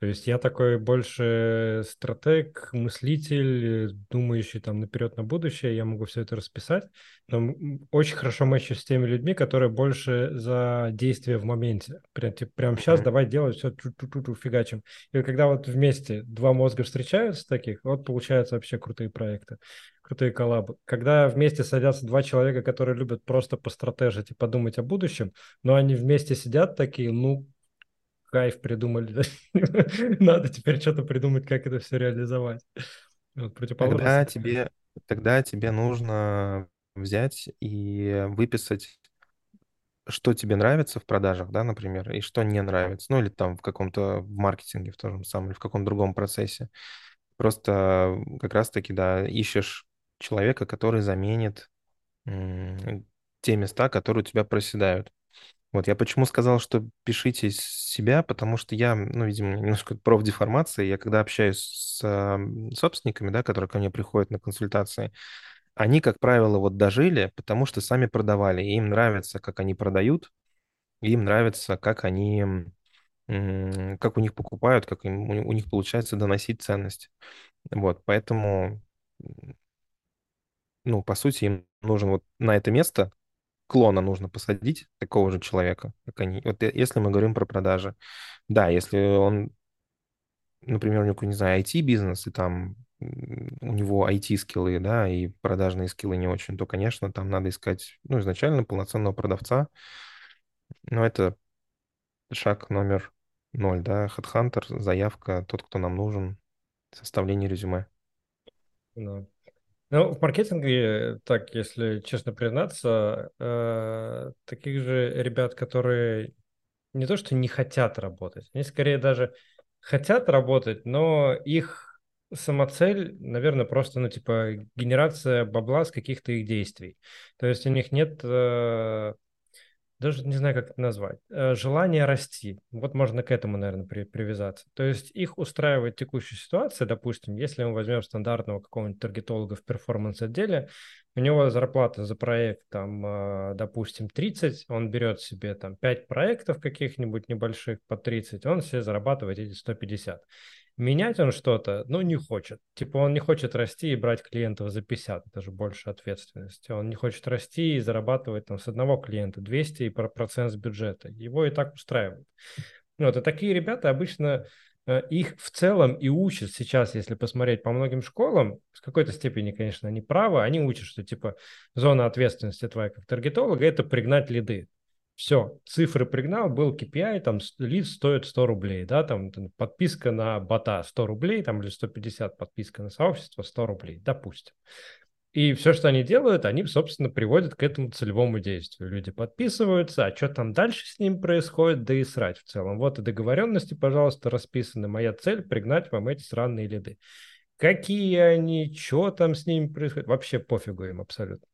То есть я такой больше стратег, мыслитель, думающий там наперед на будущее, я могу все это расписать, но очень хорошо мэчу с теми людьми, которые больше за действие в моменте. Прям, типа, прям сейчас давай делать все, ту-ту-ту-ту, фигачим. И когда вот вместе два мозга встречаются таких, вот получаются вообще крутые проекты крутые коллабы. Когда вместе садятся два человека, которые любят просто постратежить и подумать о будущем, но они вместе сидят такие, ну, кайф придумали. Надо теперь что-то придумать, как это все реализовать. Вот Тогда тебе, тогда тебе нужно взять и выписать, что тебе нравится в продажах, да, например, и что не нравится. Ну, или там в каком-то в маркетинге, в том же самом, или в каком-то другом процессе. Просто как раз-таки, да, ищешь человека, который заменит те места, которые у тебя проседают. Вот я почему сказал, что пишите себя, потому что я, ну, видимо, немножко профдеформация. Я когда общаюсь с ам, собственниками, да, которые ко мне приходят на консультации, они, как правило, вот дожили, потому что сами продавали. И им нравится, как они продают, и им нравится, как они, как у них покупают, как им, у них получается доносить ценность. Вот, поэтому, ну, по сути, им нужен вот на это место клона нужно посадить, такого же человека, как они. Вот если мы говорим про продажи. Да, если он, например, у него, не знаю, IT-бизнес, и там у него IT-скиллы, да, и продажные скиллы не очень, то, конечно, там надо искать, ну, изначально полноценного продавца. Но это шаг номер ноль, да, HeadHunter, заявка, тот, кто нам нужен, составление резюме. Ну, ну, в маркетинге, так, если честно признаться, э, таких же ребят, которые не то что не хотят работать, они скорее даже хотят работать, но их самоцель, наверное, просто, ну, типа, генерация бабла с каких-то их действий. То есть у них нет э, даже не знаю, как это назвать, э, желание расти. Вот можно к этому, наверное, при, привязаться. То есть их устраивает текущая ситуация, допустим, если мы возьмем стандартного какого-нибудь таргетолога в перформанс-отделе, у него зарплата за проект, там, э, допустим, 30, он берет себе там 5 проектов каких-нибудь небольших по 30, он себе зарабатывает эти 150 менять он что-то, ну, не хочет. Типа он не хочет расти и брать клиентов за 50, это же больше ответственности. Он не хочет расти и зарабатывать там с одного клиента 200 и процент с бюджета. Его и так устраивает. Вот, и такие ребята обычно э, их в целом и учат сейчас, если посмотреть по многим школам, с какой-то степени, конечно, они правы, они учат, что типа зона ответственности твоя как таргетолога – это пригнать лиды. Все, цифры пригнал, был KPI, там лид стоит 100 рублей, да, там, подписка на бота 100 рублей, там или 150 подписка на сообщество 100 рублей, допустим. И все, что они делают, они, собственно, приводят к этому целевому действию. Люди подписываются, а что там дальше с ним происходит, да и срать в целом. Вот и договоренности, пожалуйста, расписаны. Моя цель – пригнать вам эти сраные лиды. Какие они, что там с ними происходит, вообще пофигу им абсолютно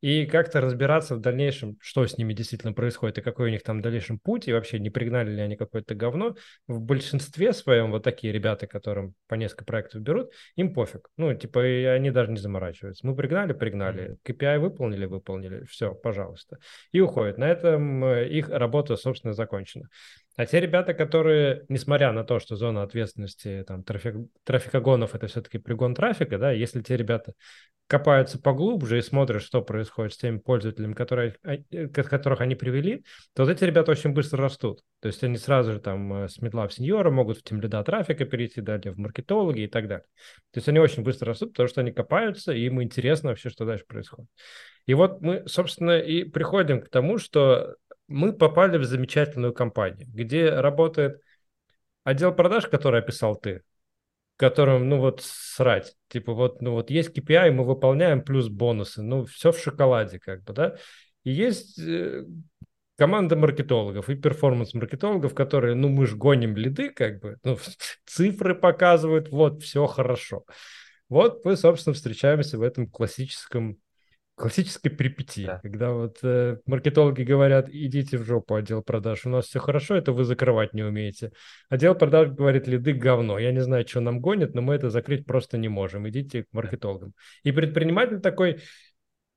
и как-то разбираться в дальнейшем, что с ними действительно происходит и какой у них там в дальнейшем путь, и вообще не пригнали ли они какое-то говно. В большинстве своем вот такие ребята, которым по несколько проектов берут, им пофиг. Ну, типа, и они даже не заморачиваются. Мы пригнали, пригнали. KPI выполнили, выполнили. Все, пожалуйста. И уходят. На этом э, их работа, собственно, закончена. А те ребята, которые, несмотря на то, что зона ответственности там, трафик, трафикогонов это все-таки пригон трафика, да, если те ребята копаются поглубже и смотрят, что происходит с теми пользователями, которые, э, которых они привели, то вот эти ребята очень быстро растут. То есть они сразу же там э, с медла в сеньора могут в тем лида трафика перейти, далее в маркетологи и так далее. То есть они очень быстро растут, потому что они копаются, и им интересно вообще, что дальше происходит. И вот мы, собственно, и приходим к тому, что мы попали в замечательную компанию, где работает отдел продаж, который описал ты, которым, ну вот, срать. Типа вот, ну вот есть KPI, мы выполняем плюс бонусы. Ну, все в шоколаде как бы, да. И есть э, команда маркетологов и перформанс-маркетологов, которые, ну, мы же гоним лиды, как бы, ну, цифры показывают, вот, все хорошо. Вот мы, собственно, встречаемся в этом классическом Классической перипетии, да. когда вот э, маркетологи говорят, идите в жопу, отдел продаж, у нас все хорошо, это вы закрывать не умеете. Отдел продаж говорит, лиды говно, я не знаю, что нам гонят, но мы это закрыть просто не можем, идите к маркетологам. И предприниматель такой,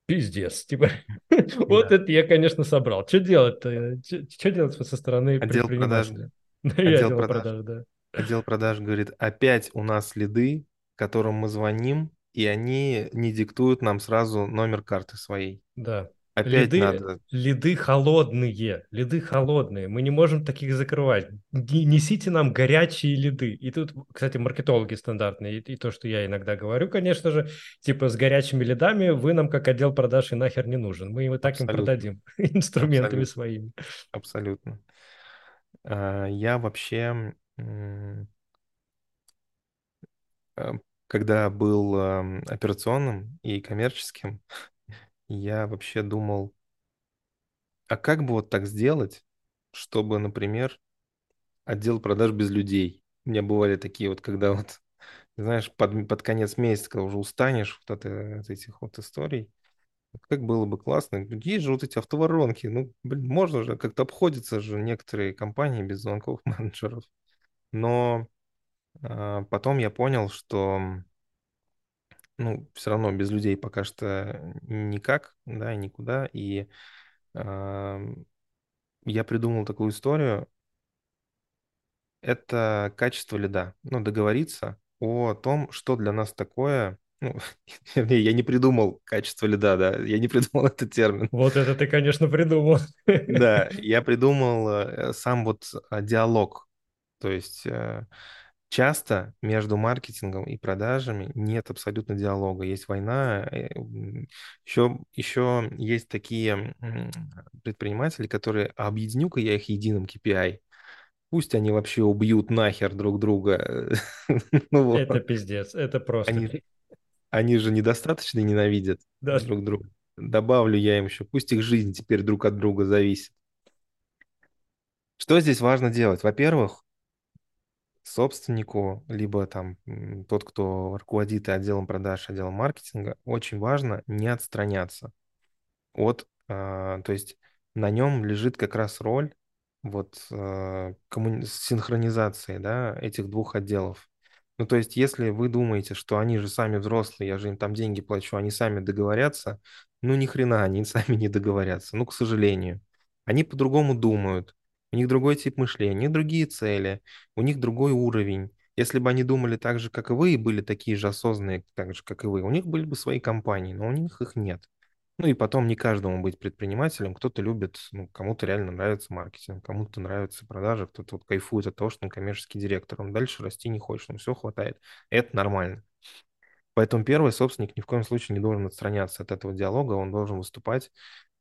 пиздец, типа, вот это я, конечно, собрал. Что делать-то? Что делать со стороны отдел предпринимателя? Продаж. отдел продаж, да. Отдел продаж говорит, опять у нас лиды, которым мы звоним, и они не диктуют нам сразу номер карты своей. Да. Опять лиды, надо. Лиды холодные, лиды холодные. Мы не можем таких закрывать. Несите нам горячие лиды. И тут, кстати, маркетологи стандартные. И, и то, что я иногда говорю, конечно же, типа с горячими лидами вы нам как отдел продаж и нахер не нужен. Мы и так Абсолютно. им продадим инструментами Абсолютно. своими. Абсолютно. А, я вообще когда был э, операционным и коммерческим, я вообще думал, а как бы вот так сделать, чтобы, например, отдел продаж без людей? У меня бывали такие вот, когда вот, знаешь, под, под конец месяца, когда уже устанешь вот от, от этих вот историй, как было бы классно. Есть же вот эти автоворонки. Ну, блин, можно же, как-то обходятся же некоторые компании без звонков менеджеров. Но потом я понял, что ну, все равно без людей пока что никак, да, никуда. И э, я придумал такую историю. Это качество лида. Ну, договориться о том, что для нас такое. Ну, я не придумал качество лида, да, я не придумал этот термин. Вот это ты, конечно, придумал. Да, я придумал э, сам вот а, диалог. То есть э, часто между маркетингом и продажами нет абсолютно диалога. Есть война. Еще, э, еще есть такие предприниматели, которые объединю-ка я их единым KPI. Пусть они вообще убьют нахер друг друга. ну, вот. Это пиздец, это просто. Они, Они же недостаточно ненавидят Да, друг друга. Добавлю я им еще, пусть их жизнь теперь друг от друга зависит. Что здесь важно делать? Во-первых, собственнику, либо там тот, кто руководит отделом продаж, отделом маркетинга, очень важно не отстраняться от, а, то есть на нем лежит как раз роль вот а, коммуни- синхронизации, да, этих двух отделов. Ну, то есть, если вы думаете, что они же сами взрослые, я же им там деньги плачу, они сами договорятся, ну, ни хрена они сами не договорятся, ну, к сожалению. Они по-другому думают, у них другой тип мышления, у них другие цели, у них другой уровень. Если бы они думали так же, как и вы, и были такие же осознанные, так же, как и вы, у них были бы свои компании, но у них их нет. Ну и потом не каждому быть предпринимателем. Кто-то любит, ну, кому-то реально нравится маркетинг, кому-то нравится продажа, кто-то вот кайфует от того, что он коммерческий директор. Он дальше расти не хочет, ему все хватает. Это нормально. Поэтому первый собственник ни в коем случае не должен отстраняться от этого диалога, он должен выступать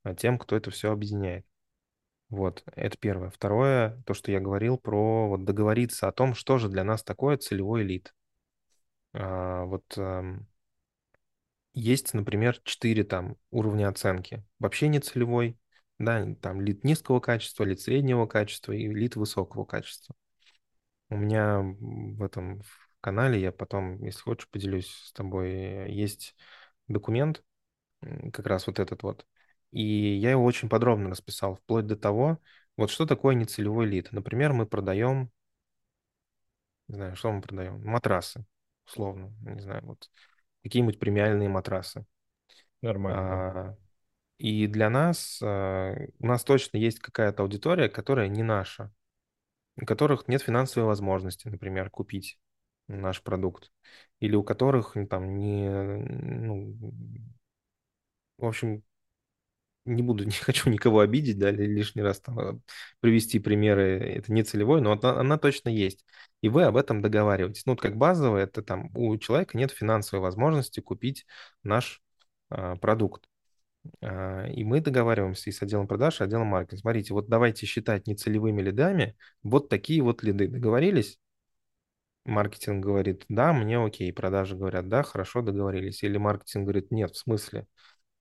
а, тем, кто это все объединяет. Вот, это первое. Второе, то, что я говорил про вот договориться о том, что же для нас такое целевой лид. А, вот эм, есть, например, четыре там уровня оценки. Вообще не целевой, да, там лид низкого качества, лид среднего качества и лид высокого качества. У меня в этом в канале, я потом, если хочешь, поделюсь с тобой, есть документ, как раз вот этот вот, и я его очень подробно расписал, вплоть до того, вот что такое нецелевой лид. Например, мы продаем, не знаю, что мы продаем? Матрасы, условно, не знаю, вот какие-нибудь премиальные матрасы. нормально. А, И для нас, а, у нас точно есть какая-то аудитория, которая не наша, у которых нет финансовой возможности, например, купить наш продукт, или у которых там не, ну, в общем, не буду, не хочу никого обидеть, да, лишний раз там э, привести примеры, это не целевой, но она, она точно есть. И вы об этом договариваетесь. Ну, вот как базовое, это там у человека нет финансовой возможности купить наш а, продукт. А, И мы договариваемся и с отделом продаж, и отделом маркетинга. Смотрите, вот давайте считать нецелевыми лидами вот такие вот лиды. Договорились? Маркетинг говорит, да, мне окей. Продажи говорят, да, хорошо, договорились. Или маркетинг говорит, нет, в смысле?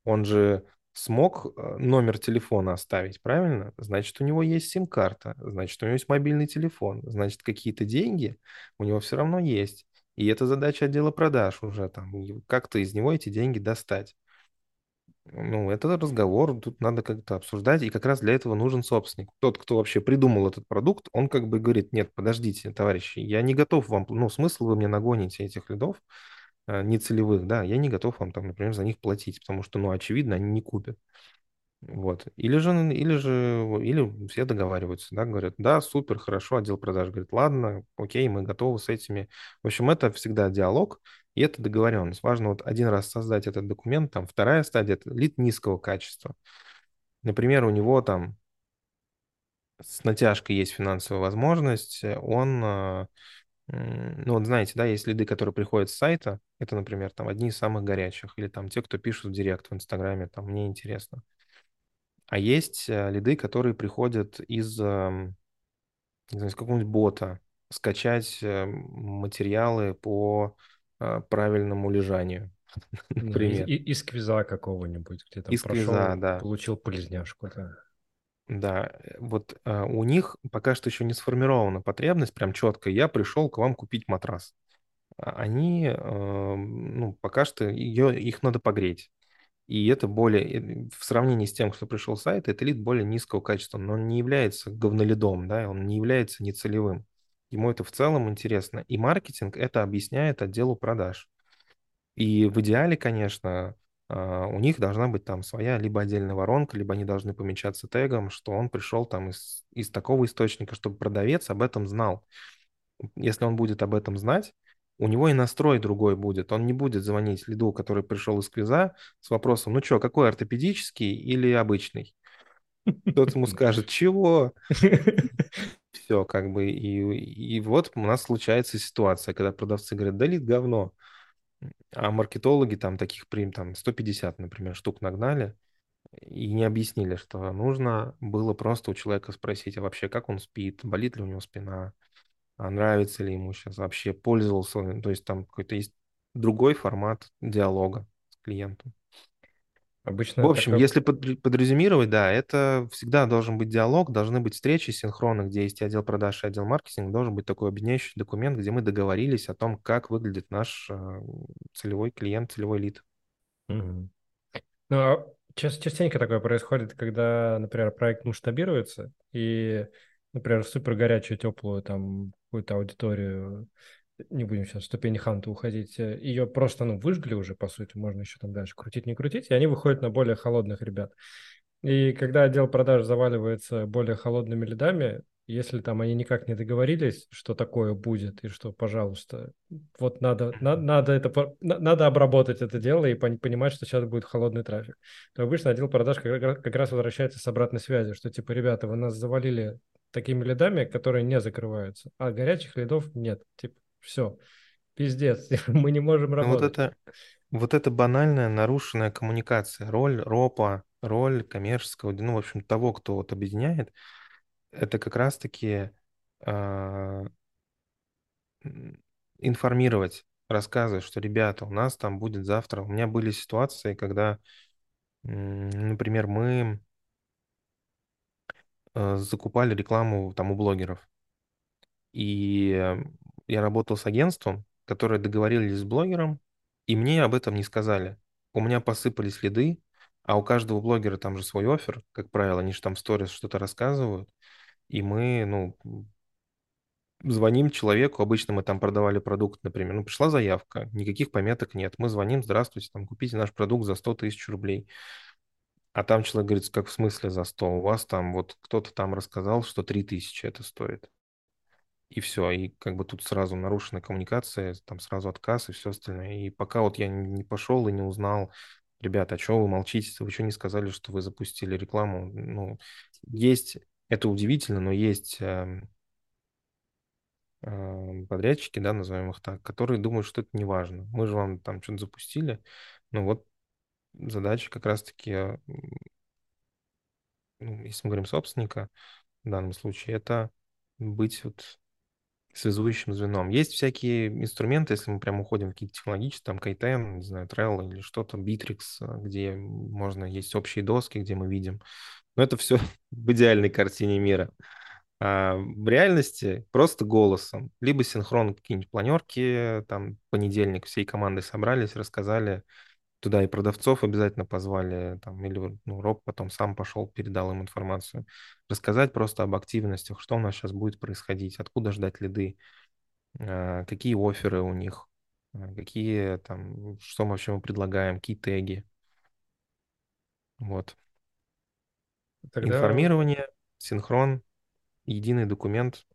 Он же смог э, номер телефона оставить, правильно? Значит, у него есть сим-карта, значит, у него есть мобильный телефон, значит, какие-то деньги у него все равно есть. И это задача отдела продаж уже там, как-то из него эти деньги достать. Ну, это разговор, тут надо как-то обсуждать, и как раз для этого нужен собственник. Тот, кто вообще придумал этот продукт, он как бы говорит, нет, подождите, товарищи, я не готов вам, ну, смысл вы мне нагоните этих лидов нецелевых, да, я не готов вам там, например, за них платить, потому что, ну, очевидно, они не купят. Вот. Или же, или же, или все договариваются, да, говорят, да, супер, хорошо, отдел продаж говорит, ладно, окей, мы готовы с этими. В общем, это всегда диалог, и это договоренность. Важно вот один раз создать этот документ, там вторая стадия, это лид низкого качества. Например, у него там с натяжкой есть финансовая возможность, он, э, ну, вот знаете, да, есть лиды, которые приходят с сайта, это, например, там одни из самых горячих, или там те, кто пишут в директ в Инстаграме, там, мне интересно. А есть э, лиды, которые приходят из, эм, не знаю, из какого-нибудь бота, скачать э, материалы по э, правильному лежанию, из, например. и- из квиза какого-нибудь, где там Из квиза, прошел, да. получил пыльзняшку, да. Да, э, вот э, у них пока что еще не сформирована потребность прям четко. Я пришел к вам купить матрас. А Они, э, ну, пока что ее, их надо погреть. И это более, э, в сравнении с тем, кто пришел с сайта, это лид более низкого качества, но он не является говнолидом, да, он не является нецелевым. Ему это в целом интересно. И маркетинг это объясняет отделу продаж. И в идеале, конечно, у них должна быть там своя либо отдельная воронка, либо они должны помечаться тегом, что он пришел там из, из такого источника, чтобы продавец об этом знал. Если он будет об этом знать, у него и настрой другой будет. Он не будет звонить лиду, который пришел из квиза, с вопросом, ну что, какой ортопедический или обычный? Тот ему скажет, чего? Все, как бы, и, и вот у нас случается ситуация, когда продавцы говорят, да лид говно. А маркетологи там таких прим там 150, например, штук нагнали и не объяснили, что нужно было просто у человека спросить, а вообще как он спит, болит ли у него спина, а нравится ли ему сейчас вообще, пользовался то есть там какой-то есть другой формат диалога с клиентом. В Обычно общем, такой... если под- подрезюмировать, да, это всегда должен быть диалог, должны быть встречи есть и отдел продаж, и отдел маркетинга, должен быть такой объединяющий документ, где мы договорились о том, как выглядит наш э, целевой клиент, целевой лид. Мгм. Ну, а ча- частенько такое происходит, когда, например, проект масштабируется, и, например, супер горячую, теплую там какую-то аудиторию, не будем сейчас в ступени ханта уходить, э, ее просто, ну, выжгли уже, по сути, можно еще там дальше крутить, не крутить, и они выходят на более холодных ребят. И когда отдел продаж заваливается более холодными лидами, если там они никак не договорились, что такое будет и что, пожалуйста, вот надо, на- надо это, надо обработать это дело и пон- понимать, что сейчас будет холодный трафик, то обычно отдел продаж как, как раз возвращается с обратной связи, что типа, ребята, вы нас завалили такими лидами, которые не закрываются, а горячих лидов нет. Типа, все, пиздец, мы не можем Ну, вот работать. это, вот это банальная нарушенная коммуникация, роль РОПа, роль коммерческого, ну, в общем, того, кто вот объединяет, это как раз-таки м, информировать, рассказывать, что, ребята, у нас там будет завтра. У меня были ситуации, когда, например, мы э, закупали рекламу там у блогеров. И э, я работал с агентством, которые договорились с блогером, и мне об этом не сказали. У меня посыпались лиды, а у каждого блогера там же свой офер, как правило, они же там в сторис что-то рассказывают, и мы, ну, звоним человеку, обычно мы там продавали продукт, например, ну, пришла заявка, никаких пометок нет, мы звоним, здравствуйте, там, купите наш продукт за 100 тысяч рублей. А там человек говорит, как в смысле за 100? У вас там вот кто-то там рассказал, что 3000 это стоит. И все, и как бы тут сразу нарушена коммуникация, там сразу отказ и все остальное. И пока вот я не пошел и не узнал, ребята, а что вы молчите, вы что не сказали, что вы запустили рекламу? Ну, есть, это удивительно, но есть эм, э, подрядчики, да, назовем их так, которые думают, что это не важно. Мы же вам там что-то запустили, ну вот задача как раз-таки, э, ну, если мы говорим собственника, в данном случае, это быть вот связующим звеном. Есть всякие инструменты, если мы прям уходим в какие-то технологические, там K10, не знаю, Trello или что-то, Bittrex, э, где можно, есть общие доски, где мы видим. Но это все в идеальной картине мира. А в реальности просто голосом. Либо синхрон какие-нибудь планерки, там понедельник всей командой собрались, рассказали, туда и продавцов обязательно позвали, там, или ну, Роб потом сам пошел, передал им информацию. Рассказать просто об активностях, что у нас сейчас будет происходить, откуда ждать лиды, а, какие оферы у них, а, какие там, что мы вообще мы предлагаем, какие теги. Вот. Тогда Информирование, синхрон, единый документ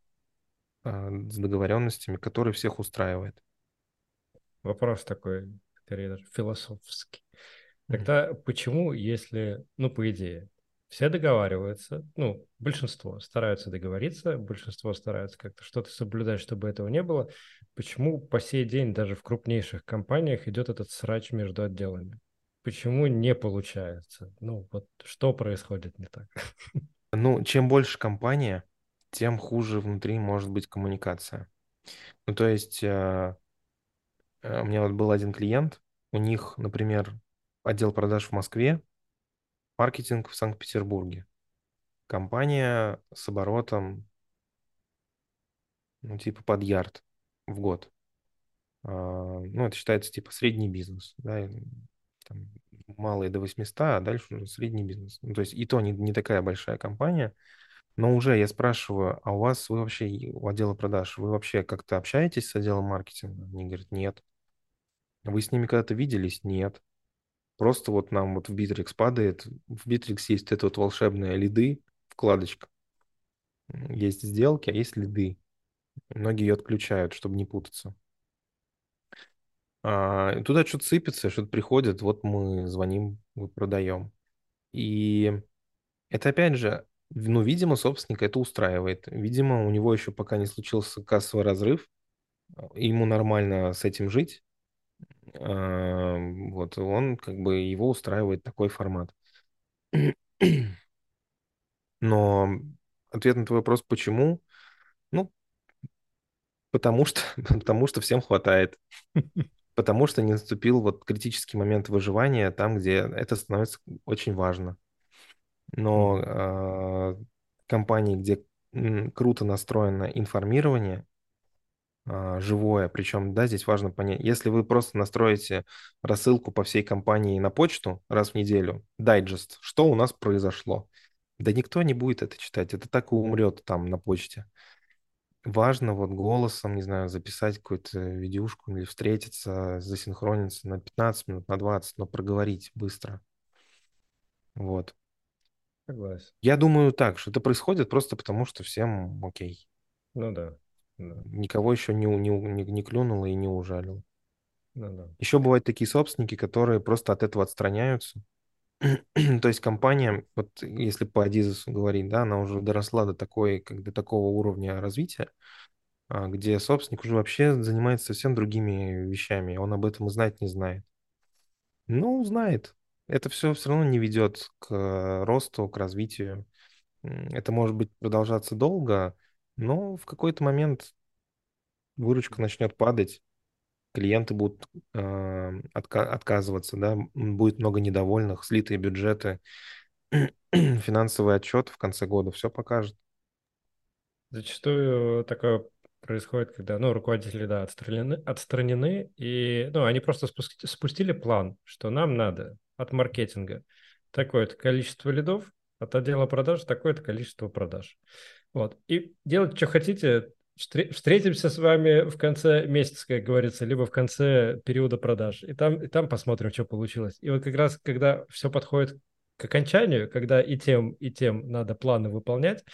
а, с договоренностями, который всех устраивает. вопрос такой, скорее даже философский. Тогда почему, если, ну, по идее, все договариваются, ну, большинство стараются договориться, большинство стараются как-то что-то соблюдать, чтобы этого не было, почему по сей день даже в крупнейших компаниях идет этот срач между отделами? Почему не получается? Ну, вот что происходит не так? Ну, чем больше компания, тем хуже внутри может быть коммуникация. Ну, то есть э, у меня вот был один клиент, у них, например, отдел продаж в Москве, маркетинг в Санкт-Петербурге. Компания с оборотом, ну, типа под ярд в год. А, Ну, это считается типа средний бизнес, да, там, малые до 800, а дальше уже средний бизнес. Ну, то есть и то не, не такая большая компания, но уже я спрашиваю, а у вас, вы вообще, у отдела продаж, вы вообще как-то общаетесь с отделом маркетинга? Они говорят, нет. Вы с ними когда-то виделись? Нет. Просто вот нам вот в Bittrex падает, в Bittrex есть эта вот волшебная лиды, вкладочка. Есть сделки, а есть лиды. Многие ее отключают, чтобы не путаться. А, туда что-то сыпется, что-то приходит, вот мы звоним, мы продаем. И это опять же, ну, видимо, собственника это устраивает. Видимо, у него еще пока не случился кассовый разрыв, а, ему нормально с этим жить. А, Вот он как бы его устраивает такой формат. Но ответ на твой вопрос, почему? Ну, потому что, потому что всем хватает. потому что не наступил вот критический момент выживания там, где это становится очень важно. Но э, компании, где круто настроено информирование, живое, причем, да, здесь важно понять, если вы просто настроите рассылку по всей компании на почту раз в неделю, дайджест, что у нас произошло, да никто не будет это читать, это так и умрет там на почте. Важно вот голосом, не знаю, записать какую-то видюшку или встретиться, засинхрониться на 15 минут, на 20, но проговорить быстро. Вот. Согласен. Я думаю так, что это происходит просто потому, что всем окей. Ну да, да, Никого еще не, не, не, не клюнуло и не ужалило. ну да. Еще бывают такие собственники, которые просто от этого отстраняются. То есть компания, вот если по Адизесу говорить, да, она уже доросла до такой, как до такого уровня развития, а, где собственник уже вообще занимается совсем другими вещами, он об этом и знать не знает. Ну, знает. Это все все равно не ведет к росту, к развитию. Это может быть продолжаться долго, но в какой-то момент выручка начнет падать, клиенты будут э, отка- отказываться, да, будет много недовольных, слитые бюджеты, финансовый отчет в конце года все покажет. Зачастую такое происходит, когда, ну, руководители, да, отстранены, отстранены, и, ну, они просто спусти- спустили план, что нам надо от маркетинга такое-то количество лидов, от отдела продаж такое-то количество продаж. Вот. И делать, что хотите, Встре- Встретимся с вами в конце месяца, как говорится, либо в конце периода продаж. И там, и там посмотрим, что получилось. И вот как раз, когда все подходит к окончанию, когда и тем, и тем надо планы выполнять,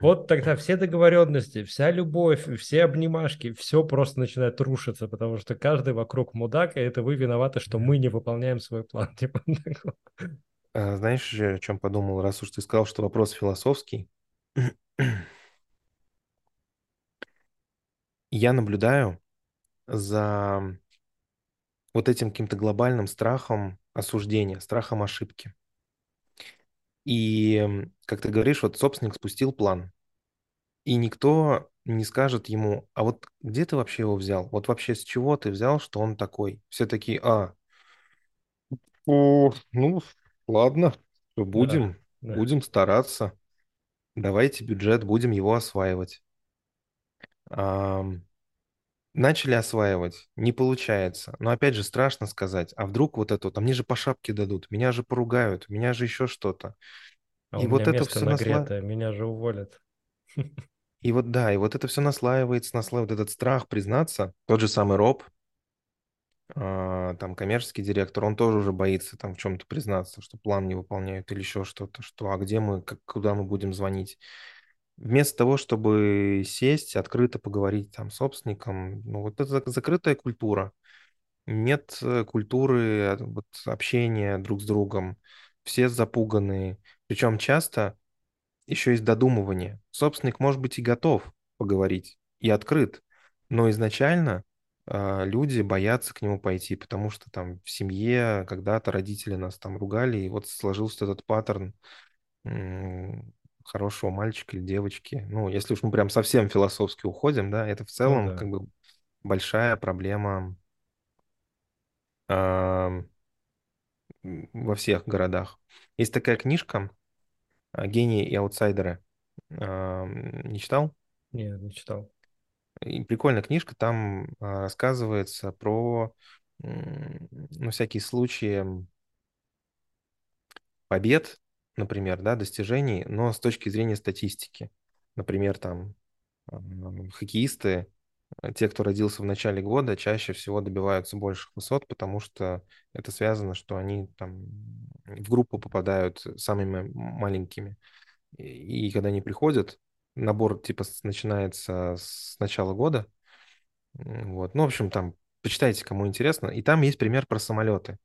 вот тогда все договоренности, вся любовь, все обнимашки, все просто начинает рушиться, потому что каждый вокруг мудак, и это вы виноваты, что мы не выполняем свой план. Типа. А Знаешь, о чем подумал, раз уж ты сказал, что вопрос философский? Я наблюдаю за вот этим каким-то глобальным страхом осуждения, страхом ошибки. И, как ты говоришь, вот собственник спустил план, и никто не скажет ему, а вот где ты вообще его взял? Вот вообще с чего ты взял, что он такой? Все такие, а, о, ну, ладно, Да, будем, да. будем стараться. Давайте бюджет, будем его осваивать. Начали осваивать, не получается. Но опять же, страшно сказать, а вдруг вот это а мне же по шапке дадут, меня же поругают, меня же еще что-то. А И вот это все насла... нагретое, меня же уволят. И вот да, и вот это все наслаивается, наслаивает этот страх признаться. Тот же самый Роб, там коммерческий директор, он тоже уже боится там в чем-то признаться, что план не выполняют или еще что-то, что а где мы, как, куда мы будем звонить. Вместо того, чтобы сесть, открыто поговорить там с собственником, ну вот это зак- закрытая культура. Нет э, культуры э, вот, общения друг с другом. Все запуганные. Причем часто еще есть додумывание. Собственник может быть и готов поговорить, и открыт, но изначально а, люди боятся к нему пойти, потому что там в семье когда-то родители нас там ругали, и вот сложился этот паттерн хорошего мальчика или девочки. Ну, если уж мы прям совсем философски уходим, да, это в Ну целом да. как бы большая проблема а, м, во всех городах. Есть такая книжка а, «Гении и аутсайдеры». А, м, Не читал? Не, не читал. И прикольная книжка, там а, рассказывается про ну, всякие случаи побед, например, да, достижений, но с точки зрения статистики. Например, там хоккеисты, э, те, кто родился в начале года, чаще всего добиваются больших высот, потому что это связано, что они там в группу попадают самыми маленькими. И когда они приходят, набор типа начинается с начала года, Вот. Ну, в общем, там почитайте, кому интересно. И там есть пример про самолеты.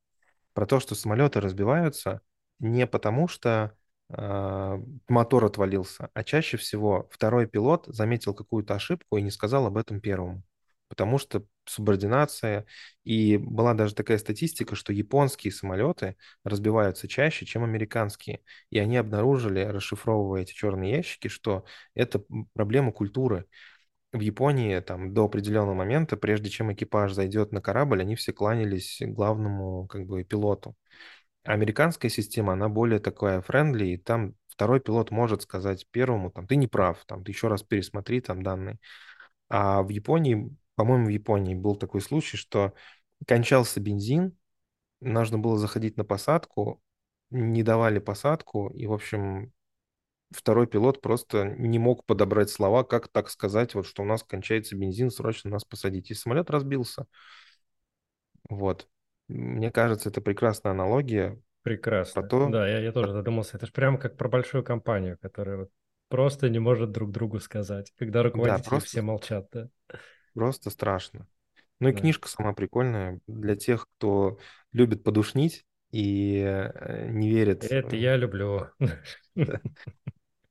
Про то, что самолеты разбиваются не потому, что а, мотор отвалился, а чаще всего второй пилот заметил какую-то ошибку и не сказал об этом первому. Потому что субординация. И была даже такая статистика, что японские самолеты разбиваются чаще, чем американские. И они обнаружили, расшифровывая эти черные ящики, что это проблема культуры в Японии там до определенного момента, прежде чем экипаж зайдет на корабль, они все кланялись главному как бы пилоту. Американская система, она более такая френдли, и там второй пилот может сказать первому, там, ты не прав, там, ты еще раз пересмотри там данные. А в Японии, по-моему, в Японии был такой случай, что кончался бензин, нужно было заходить на посадку, не давали посадку, и, в общем, второй пилот просто не мог подобрать слова, как так сказать, вот что у нас кончается бензин, срочно нас посадить. И самолет разбился. Вот. Мне кажется, это прекрасная аналогия про Прекрасно. то, Да, я, я тоже задумался. Это же прямо как про большую компанию, которая вот просто не может друг другу сказать, когда да, руководители просто, все молчат, да. Просто страшно. Ну и Да. книжка сама прикольная для тех, кто любит подушнить и э, не верит. Это в- я люблю.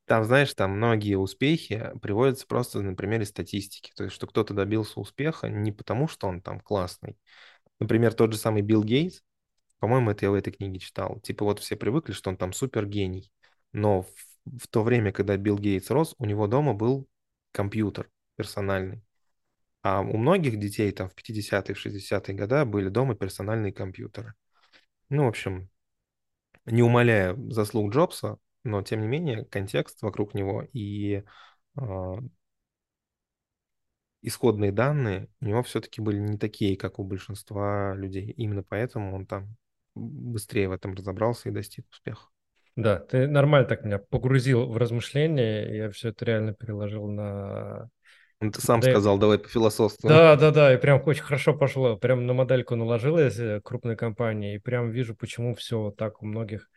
Там, знаешь, там многие успехи приводятся просто на примере статистики. То есть, что кто-то добился успеха не потому, что он там классный. Например, тот же самый Билл Гейтс, по-моему, это я в этой книге читал. Типа вот все привыкли, что он там супер гений. Но в, в то время, когда Билл Гейтс рос, у него дома был компьютер персональный. А у многих детей там в 50-е, в 60-е годы были дома персональные компьютеры. Ну, в общем, не умаляя заслуг Джобса, но тем не менее контекст вокруг него и а, исходные данные у него все-таки были не такие, как у большинства людей. Именно поэтому он там быстрее в этом разобрался и достиг успеха. Да, ты нормально так меня погрузил в размышления. Я все это реально переложил на Ну, ты сам модель. сказал, давай пофилософствуем. Да, да, да, и прям очень хорошо пошло. Прям на модельку наложилась э, крупной компании, и прям вижу, почему все так у многих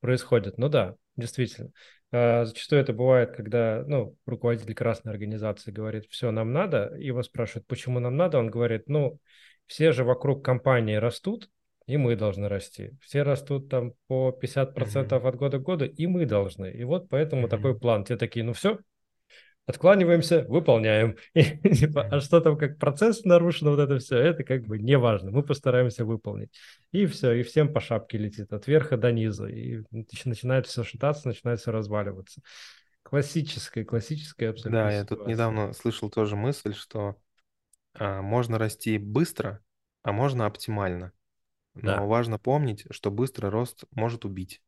происходит. Ну да, действительно. А, Зачастую это бывает, когда ну, руководитель красной организации говорит, все, нам надо, его спрашивают, почему нам надо, он говорит, ну, все же вокруг компании растут, и мы должны расти. Все растут там по 50% Мгм. от года к году, и мы должны. И вот поэтому такой Мгм. план. Те такие, ну все, откланиваемся, выполняем. И, типа, а что там, как процесс нарушен, вот это все, это как бы не важно. Мы постараемся выполнить. И все, и всем по шапке летит от верха до низа. И нач- начинает все шататься, начинает все разваливаться. Классическая, классическая абсолютно Да, я тут ситуация. недавно слышал тоже мысль, что а, можно расти быстро, а можно оптимально. Но Да, важно помнить, что быстрый рост может убить.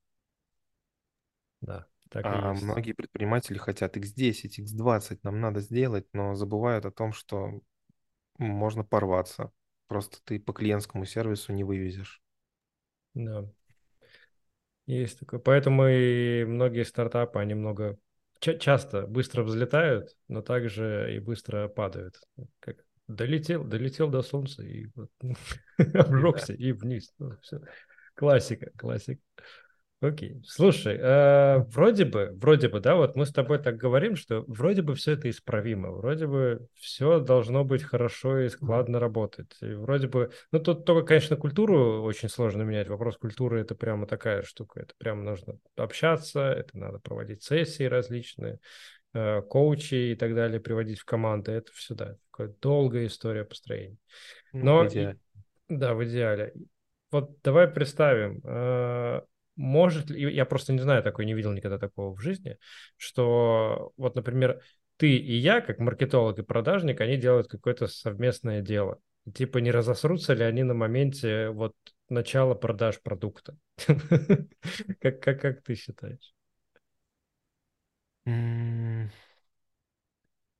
да, так А есть. многие предприниматели хотят x10, x20 нам надо сделать, но забывают о том, что можно порваться. Просто ты по клиентскому сервису не вывезешь. Да, есть такое. Поэтому и многие стартапы, они много ча- часто быстро взлетают, но также и быстро падают. Как долетел, долетел до солнца и вот обжегся и вниз. Ну. Классика, классика. Окей. Слушай, э, вроде бы, вроде бы, да, вот мы с тобой так говорим, что вроде бы все это исправимо, вроде бы все должно быть хорошо и складно работать. И вроде бы, ну тут только, конечно, культуру очень сложно менять. Вопрос культуры это прямо такая штука. Это прямо нужно общаться, это надо проводить сессии различные, э, коучи и так далее, приводить в команды. Это все, да, такая долгая история построения. Ну, в Но и, идеале. да, в идеале. Вот давай представим, э, может ли, я просто не знаю такой, не видел никогда такого в жизни, что вот, например, ты и я, как маркетолог и продажник, они делают какое-то совместное дело. Типа не разосрутся ли они на моменте вот начала продаж продукта? Как, как, как ты считаешь?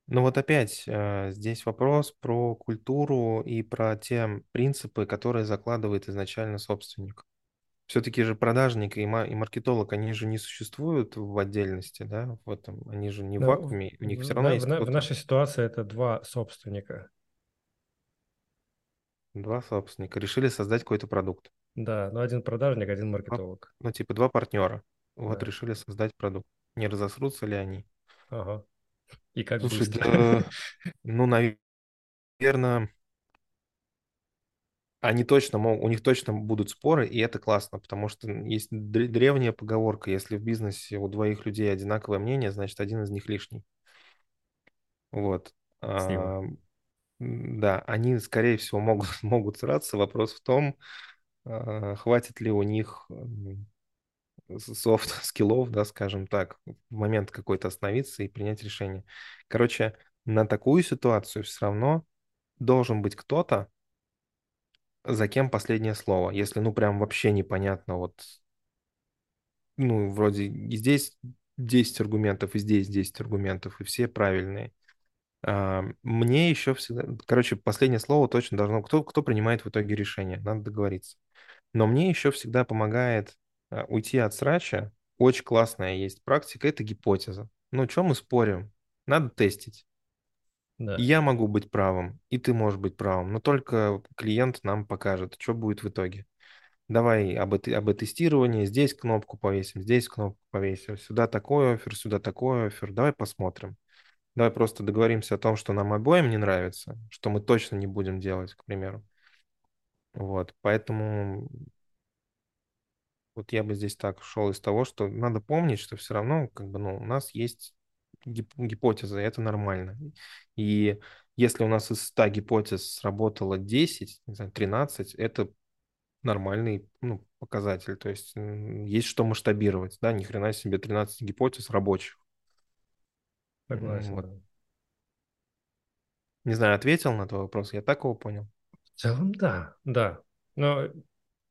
Ну вот опять э, здесь вопрос про культуру и про те принципы, которые закладывает изначально собственник. Все-таки же продажник и, ма- и маркетолог, они же не существуют в отдельности, да, в этом, они же не в в, вакууме, у них все в равно в есть в кто-то, нашей ситуации это два собственника. два собственника, решили создать какой-то продукт. Да, ну один продажник, один Два- маркетолог. ну, типа два партнера, вот Да. решили создать продукт. Не разосрутся ли они? Ага. И как Слушай, быстро. да, ну, наверное, они точно могут, у них точно будут споры, и это классно, потому что есть дре- древняя поговорка, если в бизнесе у двоих людей одинаковое мнение, значит, один из них лишний. Вот. А, Да, они, скорее всего, могут, могут сраться. Вопрос в том, а, хватит ли у них soft skill ов, да, скажем так, в момент какой-то остановиться и принять решение. Короче, на такую ситуацию все равно должен быть кто-то, за кем последнее слово. Если, ну, прям вообще непонятно, вот, ну, вроде здесь 10 аргументов, и здесь 10 аргументов, и все правильные. А, Мне еще всегда... Короче, последнее слово точно должно... Кто, кто принимает в итоге решение? Надо договориться. Но мне еще всегда помогает а, уйти от срача. Очень классная есть практика, это гипотеза. Ну, что мы спорим? Надо тестить. Да, я могу быть правым, и ты можешь быть правым, но только клиент нам покажет, что будет в итоге. Давай об, об тестировании, здесь кнопку повесим, здесь кнопку повесим, сюда такой офер, сюда такой офер, давай посмотрим. Давай просто договоримся о том, что нам обоим не нравится, что мы точно не будем делать, к примеру. Вот, поэтому вот я бы здесь так шел из того, что надо помнить, что все равно как бы, ну, у нас есть гип- гипотеза, и это нормально. И если у нас из ста гипотез сработало 10, не знаю, 13, это нормальный ну, показатель. То есть есть что масштабировать, да, ни хрена себе 13 гипотез рабочих. Согласен, Вот. Не знаю, ответил на твой вопрос, я так его понял. В целом, да, да. Но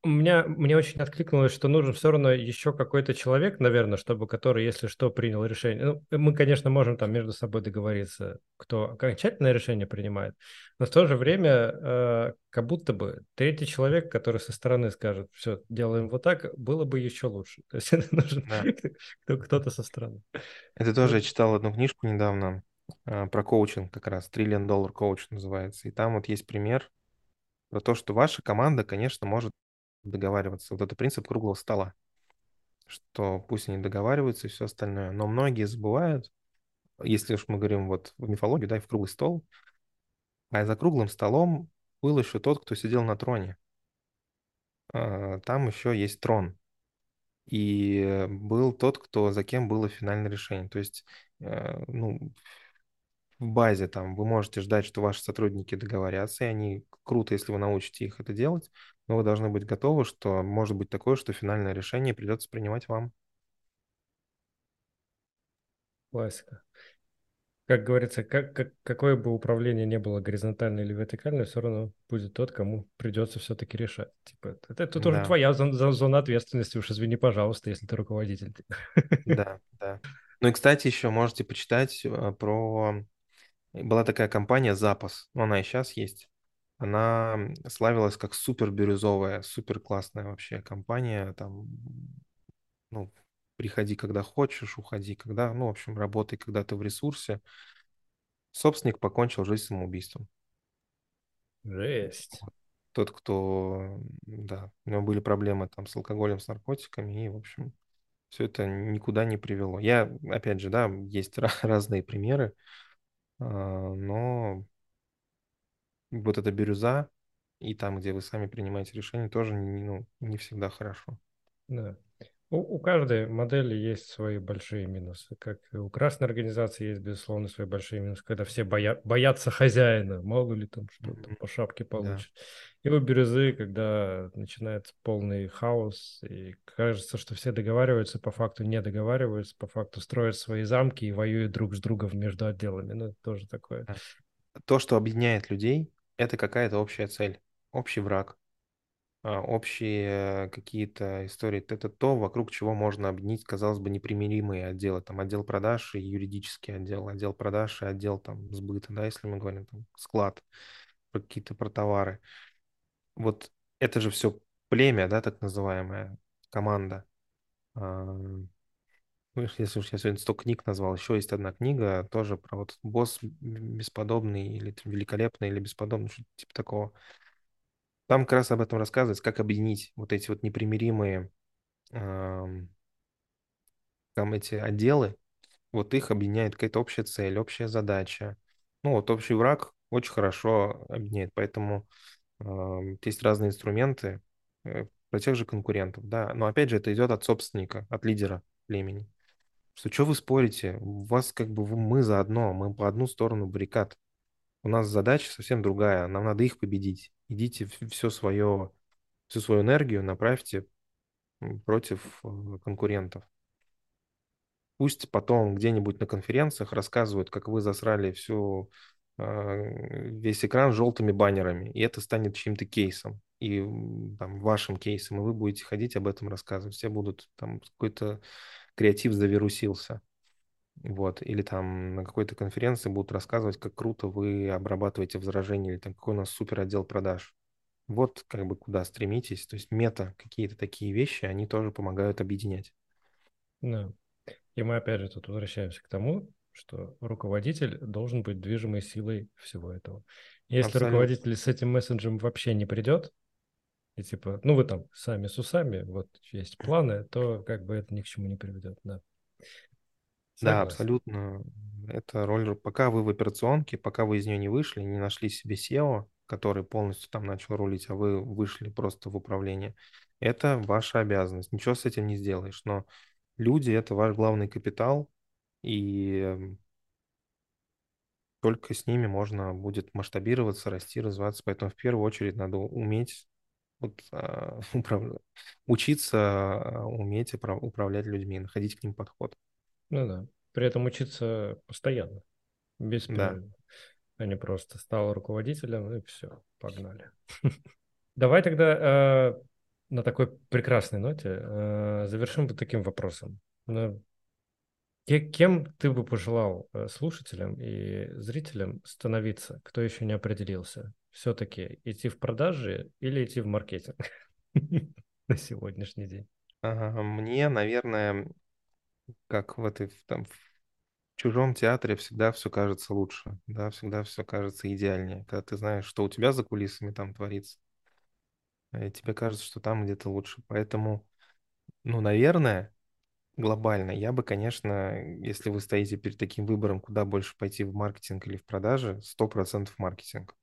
меня, мне очень откликнулось, что нужен все равно еще какой-то человек, наверное, чтобы который, если что, принял решение. Ну, мы, конечно, можем там между собой договориться, кто окончательное решение принимает, но в то же время э, как будто бы третий человек, который со стороны скажет, все, делаем вот так, было бы еще лучше. То есть нужен Да. кто- кто-то со стороны. Это тоже я читал одну книжку недавно а, про коучинг как раз, «Триллион доллар коуч» называется. И там вот есть пример про то, что ваша команда, конечно, может договариваться. Вот это принцип круглого стола, что пусть они договариваются и все остальное. Но многие забывают, если уж мы говорим вот в мифологии, да, и в круглый стол, а за круглым столом был еще тот, кто сидел на троне. А, Там еще есть трон. И был тот, кто за кем было финальное решение. То есть, э, ну, в базе там вы можете ждать, что ваши сотрудники договорятся, и они круто, если вы научите их это делать, но вы должны быть готовы, что может быть такое, что финальное решение придется принимать вам. классика. Как говорится, как, как, какое бы управление не было горизонтальное или вертикальное, все равно будет тот, кому придется все-таки решать. Типа, это, это, тоже Да, твоя зон- зон- зона ответственности, уж извини, пожалуйста, если ты руководитель. да, да. Ну и, кстати, еще можете почитать э, про... Была такая компания «Запас», ну, она и сейчас есть. Она славилась как супер бирюзовая, супер классная вообще компания. Там, ну, приходи, когда хочешь, уходи, когда... Ну, в общем, работай, когда ты в ресурсе. Собственник покончил жизнь самоубийством. Жесть. Тот, кто, да, у него были проблемы там с алкоголем, с наркотиками, и, в общем, все это никуда не привело. Я, опять же, да, есть разные примеры, а, но вот эта бирюза и там, где вы сами принимаете решения, тоже не, ну, не всегда хорошо. Да. У, у каждой модели есть свои большие минусы. Как и у красной организации есть, безусловно, свои большие минусы, когда все боя- боятся хозяина, мало ли там что-то Мгм. по шапке Да, получит. И у бирюзы, когда начинается полный хаос, и кажется, что все договариваются, по факту не договариваются, по факту строят свои замки и воюют друг с другом между отделами. Ну, это тоже такое. да. То, что объединяет людей, это какая-то общая цель, общий враг. а, общие какие-то истории. Это то, вокруг чего можно объединить, казалось бы, непримиримые отделы. Там отдел продаж и юридический отдел, отдел продаж и отдел там сбыта, да, если мы говорим там склад, какие-то про товары. Вот это же все племя, да, так называемая команда. Если уж я сегодня 100 книг назвал, еще есть одна книга тоже про вот босс бесподобный или великолепный или бесподобный, что-то типа такого. Там как раз об этом рассказывается, как объединить вот эти вот непримиримые ам, там эти отделы, вот их объединяет какая-то общая цель, общая задача. Ну вот общий враг очень хорошо объединяет, поэтому ам, есть разные инструменты э, про тех же конкурентов, да, но опять же это идет от собственника, от лидера племени. Что, что вы спорите? У вас как бы мы заодно, мы по одну сторону баррикад. У нас задача совсем другая, нам надо их победить. Идите все свое, всю свою энергию направьте против э, конкурентов. Пусть потом где-нибудь на конференциях рассказывают, как вы засрали всю, э, весь экран желтыми баннерами, и это станет чьим-то кейсом, и там, вашим кейсом, и вы будете ходить об этом рассказывать. Все будут, там, какой-то креатив завирусился. Вот, или там на какой-то конференции будут рассказывать, как круто вы обрабатываете возражения, или там какой у нас супер отдел продаж. Вот как бы куда стремитесь. То есть мета, какие-то такие вещи, они тоже помогают объединять. Да. И мы опять же тут возвращаемся к тому, что руководитель должен быть движимой силой всего этого. Если Абсолютно. руководитель с этим месседжем вообще не придет, и типа, ну вы там сами с усами, вот есть планы, то как бы это ни к чему не приведет, да. Да, Согласен. абсолютно. Это роль, пока вы в операционке, пока вы из нее не вышли, не нашли себе SEO, который полностью там начал рулить, а вы вышли просто в управление, это ваша обязанность. Ничего с этим не сделаешь. Но люди – это ваш главный капитал, и эм, только с ними можно будет масштабироваться, расти, развиваться. Поэтому в первую очередь надо уметь вот, а, управля- учиться а, уметь управ- управлять людьми, находить к ним подход. Ну да. При этом учиться постоянно, без Да. А не просто стал руководителем и все, погнали. Давай тогда э, на такой прекрасной ноте завершим вот таким вопросом. Ну, ке- Кем ты бы пожелал слушателям и зрителям становиться, кто еще не определился? Все-таки идти в продажи или идти в маркетинг на сегодняшний день? Мне, наверное, как в этой там в чужом театре всегда все кажется лучше, да, всегда все кажется идеальнее. Когда ты знаешь, что у тебя за кулисами там творится, и тебе кажется, что там где-то лучше. Поэтому, ну, наверное, глобально, я бы, конечно, если вы стоите перед таким выбором, куда больше пойти в маркетинг или в продажи, 100% маркетинг.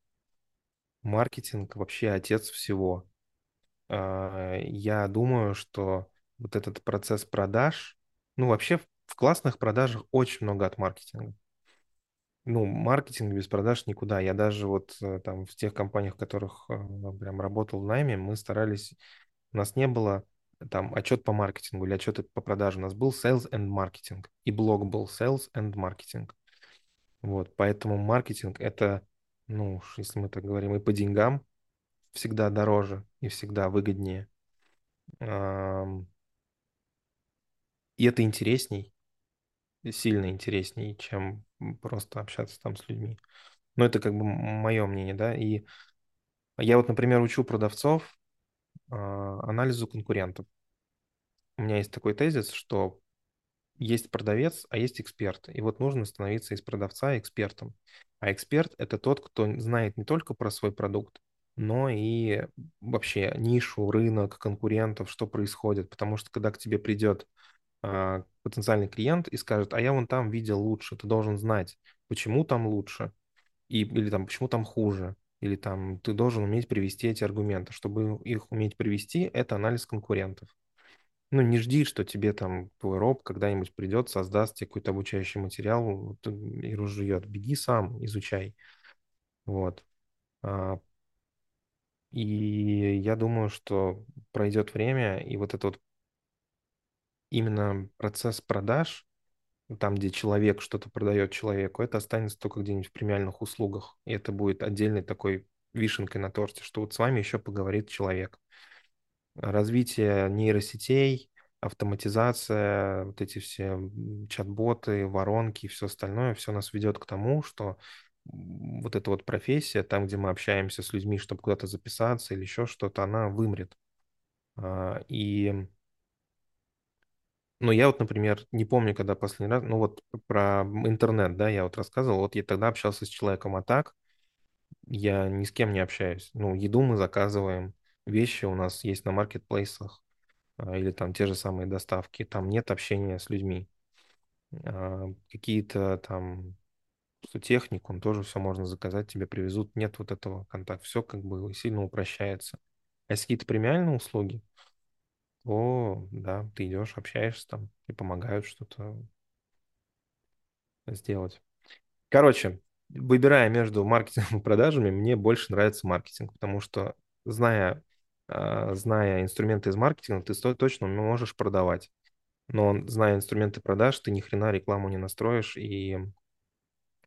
Маркетинг вообще отец всего. А, Я думаю, что вот этот процесс продаж, ну, вообще в классных продажах очень много от маркетинга. Ну, маркетинг без продаж никуда. Я даже вот э, там в тех компаниях, в которых э, прям работал в найме, мы старались, у нас не было там отчет по маркетингу или отчет по продаже. У нас был sales and marketing, и блог был sales and marketing. Вот, поэтому маркетинг это, ну, уж если мы так говорим, и по деньгам всегда дороже и всегда выгоднее. И это интересней, сильно интересней, чем просто общаться там с людьми. Но это как бы мое мнение, да. И я вот, например, учу продавцов а, анализу конкурентов. У меня есть такой тезис, что есть продавец, а есть эксперт. И вот нужно становиться из продавца экспертом. А эксперт– это тот, кто знает не только про свой продукт, но и вообще нишу, рынок, конкурентов, что происходит. Потому что когда к тебе придет а, потенциальный клиент и скажет, а я вон там видел лучше, ты должен знать, почему там лучше, и, или там почему там хуже, или там ты должен уметь привести эти аргументы. Чтобы их уметь привести, это анализ конкурентов. Ну, не жди, что тебе там твой роб когда-нибудь придет, создаст тебе какой-то обучающий материал и разжует. Беги сам, изучай. Вот. А, И я думаю, что пройдет время, и вот этот вот именно процесс продаж, там, где человек что-то продает человеку, это останется только где-нибудь в премиальных услугах. И это будет отдельной такой вишенкой на торте, что вот с вами еще поговорит человек. Развитие нейросетей, автоматизация, вот эти все чат-боты, воронки и все остальное, все нас ведет к тому, что вот эта вот профессия, там, где мы общаемся с людьми, чтобы куда-то записаться или еще что-то, она вымрет. А, И ну, я вот, например, не помню, когда последний раз, ну вот про интернет, да, я вот рассказывал, вот я тогда общался с человеком, а так я ни с кем не общаюсь. Ну, еду мы заказываем, вещи у нас есть на маркетплейсах а, или там те же самые доставки, там нет общения с людьми. А, Какие-то там технику, тоже все можно заказать, тебе привезут, нет вот этого контакта, все как бы сильно упрощается. А если какие-то премиальные услуги, то да, ты идешь, общаешься там и помогают что-то сделать. Короче, выбирая между маркетингом и продажами, мне больше нравится маркетинг, потому что зная, зная инструменты из маркетинга, ты точно можешь продавать. но зная инструменты продаж, ты ни хрена рекламу не настроишь, и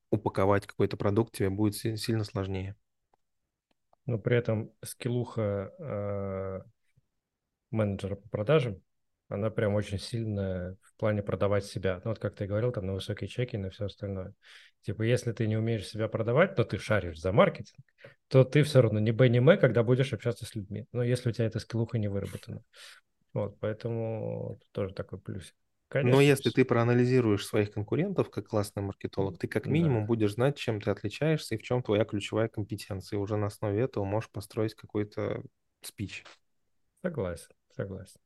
упаковать какой-то продукт тебе будет сильно сложнее. Но при этом скиллуха э, менеджера по продажам, она прям очень сильная в плане продавать себя. Ну, вот как ты говорил, там на высокие чеки и на все остальное. Типа, если ты не умеешь себя продавать, но ты шаришь за маркетинг, то ты все равно не Б, не М, когда будешь общаться с людьми. Но если у тебя эта скиллуха не выработана. Вот, поэтому тоже такой плюс. Конечно. Но если ты проанализируешь своих конкурентов как классный маркетолог, ты как минимум да. будешь знать, чем ты отличаешься и в чем твоя ключевая компетенция. И уже на основе этого можешь построить какой-то спич. Согласен, согласен.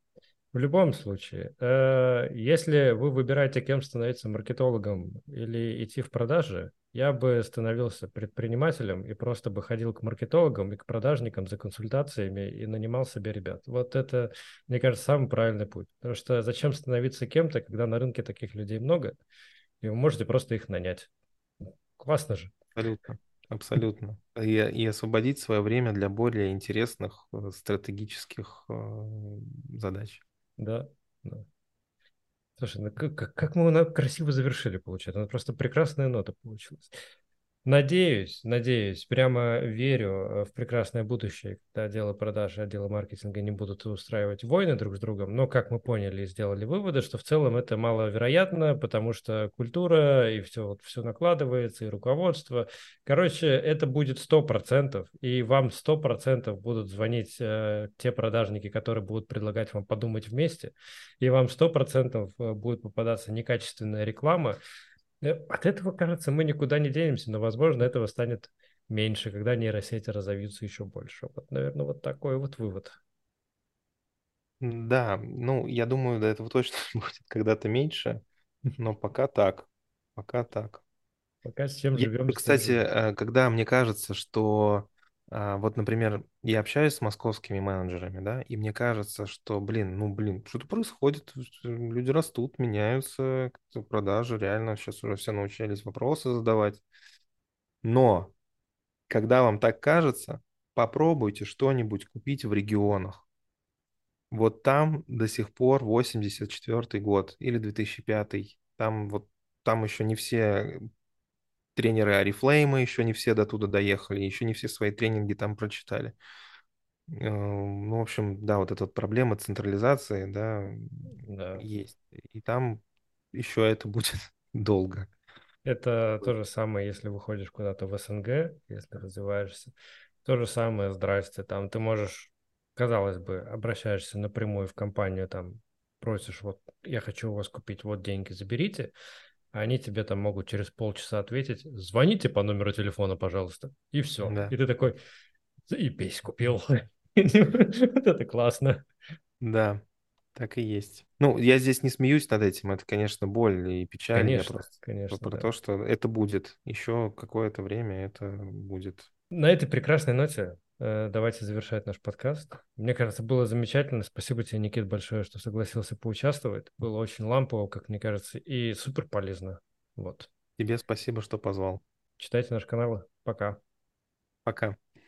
В любом случае, э, если вы выбираете, кем становиться маркетологом или идти в продажи, я бы становился предпринимателем и просто бы ходил к маркетологам и к продажникам за консультациями и нанимал себе ребят. Вот это, мне кажется, самый правильный путь. Потому что зачем становиться кем-то, когда на рынке таких людей много, и вы можете просто их нанять. Классно же. Абсолютно. Абсолютно. И, и освободить свое время для более интересных э, стратегических э, задач. Да, да. Слушай, ну как, как мы красиво завершили, получается. Это просто прекрасная нота получилась. Надеюсь, надеюсь, прямо верю э, в прекрасное будущее, когда отделы продажи, отделы маркетинга не будут устраивать войны друг с другом. Но, как мы поняли и сделали выводы, что в целом это маловероятно, потому что культура и все, вот, все накладывается, и руководство. Короче, это будет 100%, и вам 100% будут звонить э, те продажники, которые будут предлагать вам подумать вместе, и вам 100% э, будет попадаться некачественная реклама, от этого, кажется, мы никуда не денемся, но, возможно, этого станет меньше, когда нейросети разовьются еще больше. Вот, наверное, вот такой вот вывод. Да, ну, я думаю, до этого точно будет когда-то меньше, но пока так, пока так. Пока с чем живем. Кстати, э, когда мне кажется, что вот, например, я общаюсь с московскими менеджерами, да, и мне кажется, что, блин, ну, блин, что-то происходит, люди растут, меняются, продажи, реально сейчас уже все научились вопросы задавать. Но, когда вам так кажется, попробуйте что-нибудь купить в регионах. Вот там до сих пор 84 год или 2005, там вот там еще не все тренеры Арифлейма еще не все до туда доехали, еще не все свои тренинги там прочитали. Э, ну, в общем, да, вот эта вот проблема централизации, да, да. есть. И там еще это будет долго. Это то же самое, если выходишь куда-то в СНГ, если развиваешься. То же самое, здрасте, там ты можешь, казалось бы, обращаешься напрямую в компанию, там просишь, вот я хочу у вас купить, вот деньги заберите, они тебе там могут через полчаса ответить, звоните по номеру телефона, пожалуйста, и все. Да. И ты такой, заебись, купил. Вот это классно. Да, так и есть. Ну, я здесь не смеюсь над этим, это, конечно, боль и печаль. Конечно, я просто конечно. Про да. то, что это будет. Еще какое-то время это будет. На этой прекрасной ноте давайте завершать наш подкаст. Мне кажется, было замечательно. Спасибо тебе, Никит, большое, что согласился поучаствовать. Было очень лампово, как мне кажется, и супер полезно. Вот. Тебе спасибо, что позвал. Читайте наш канал. Пока. Пока.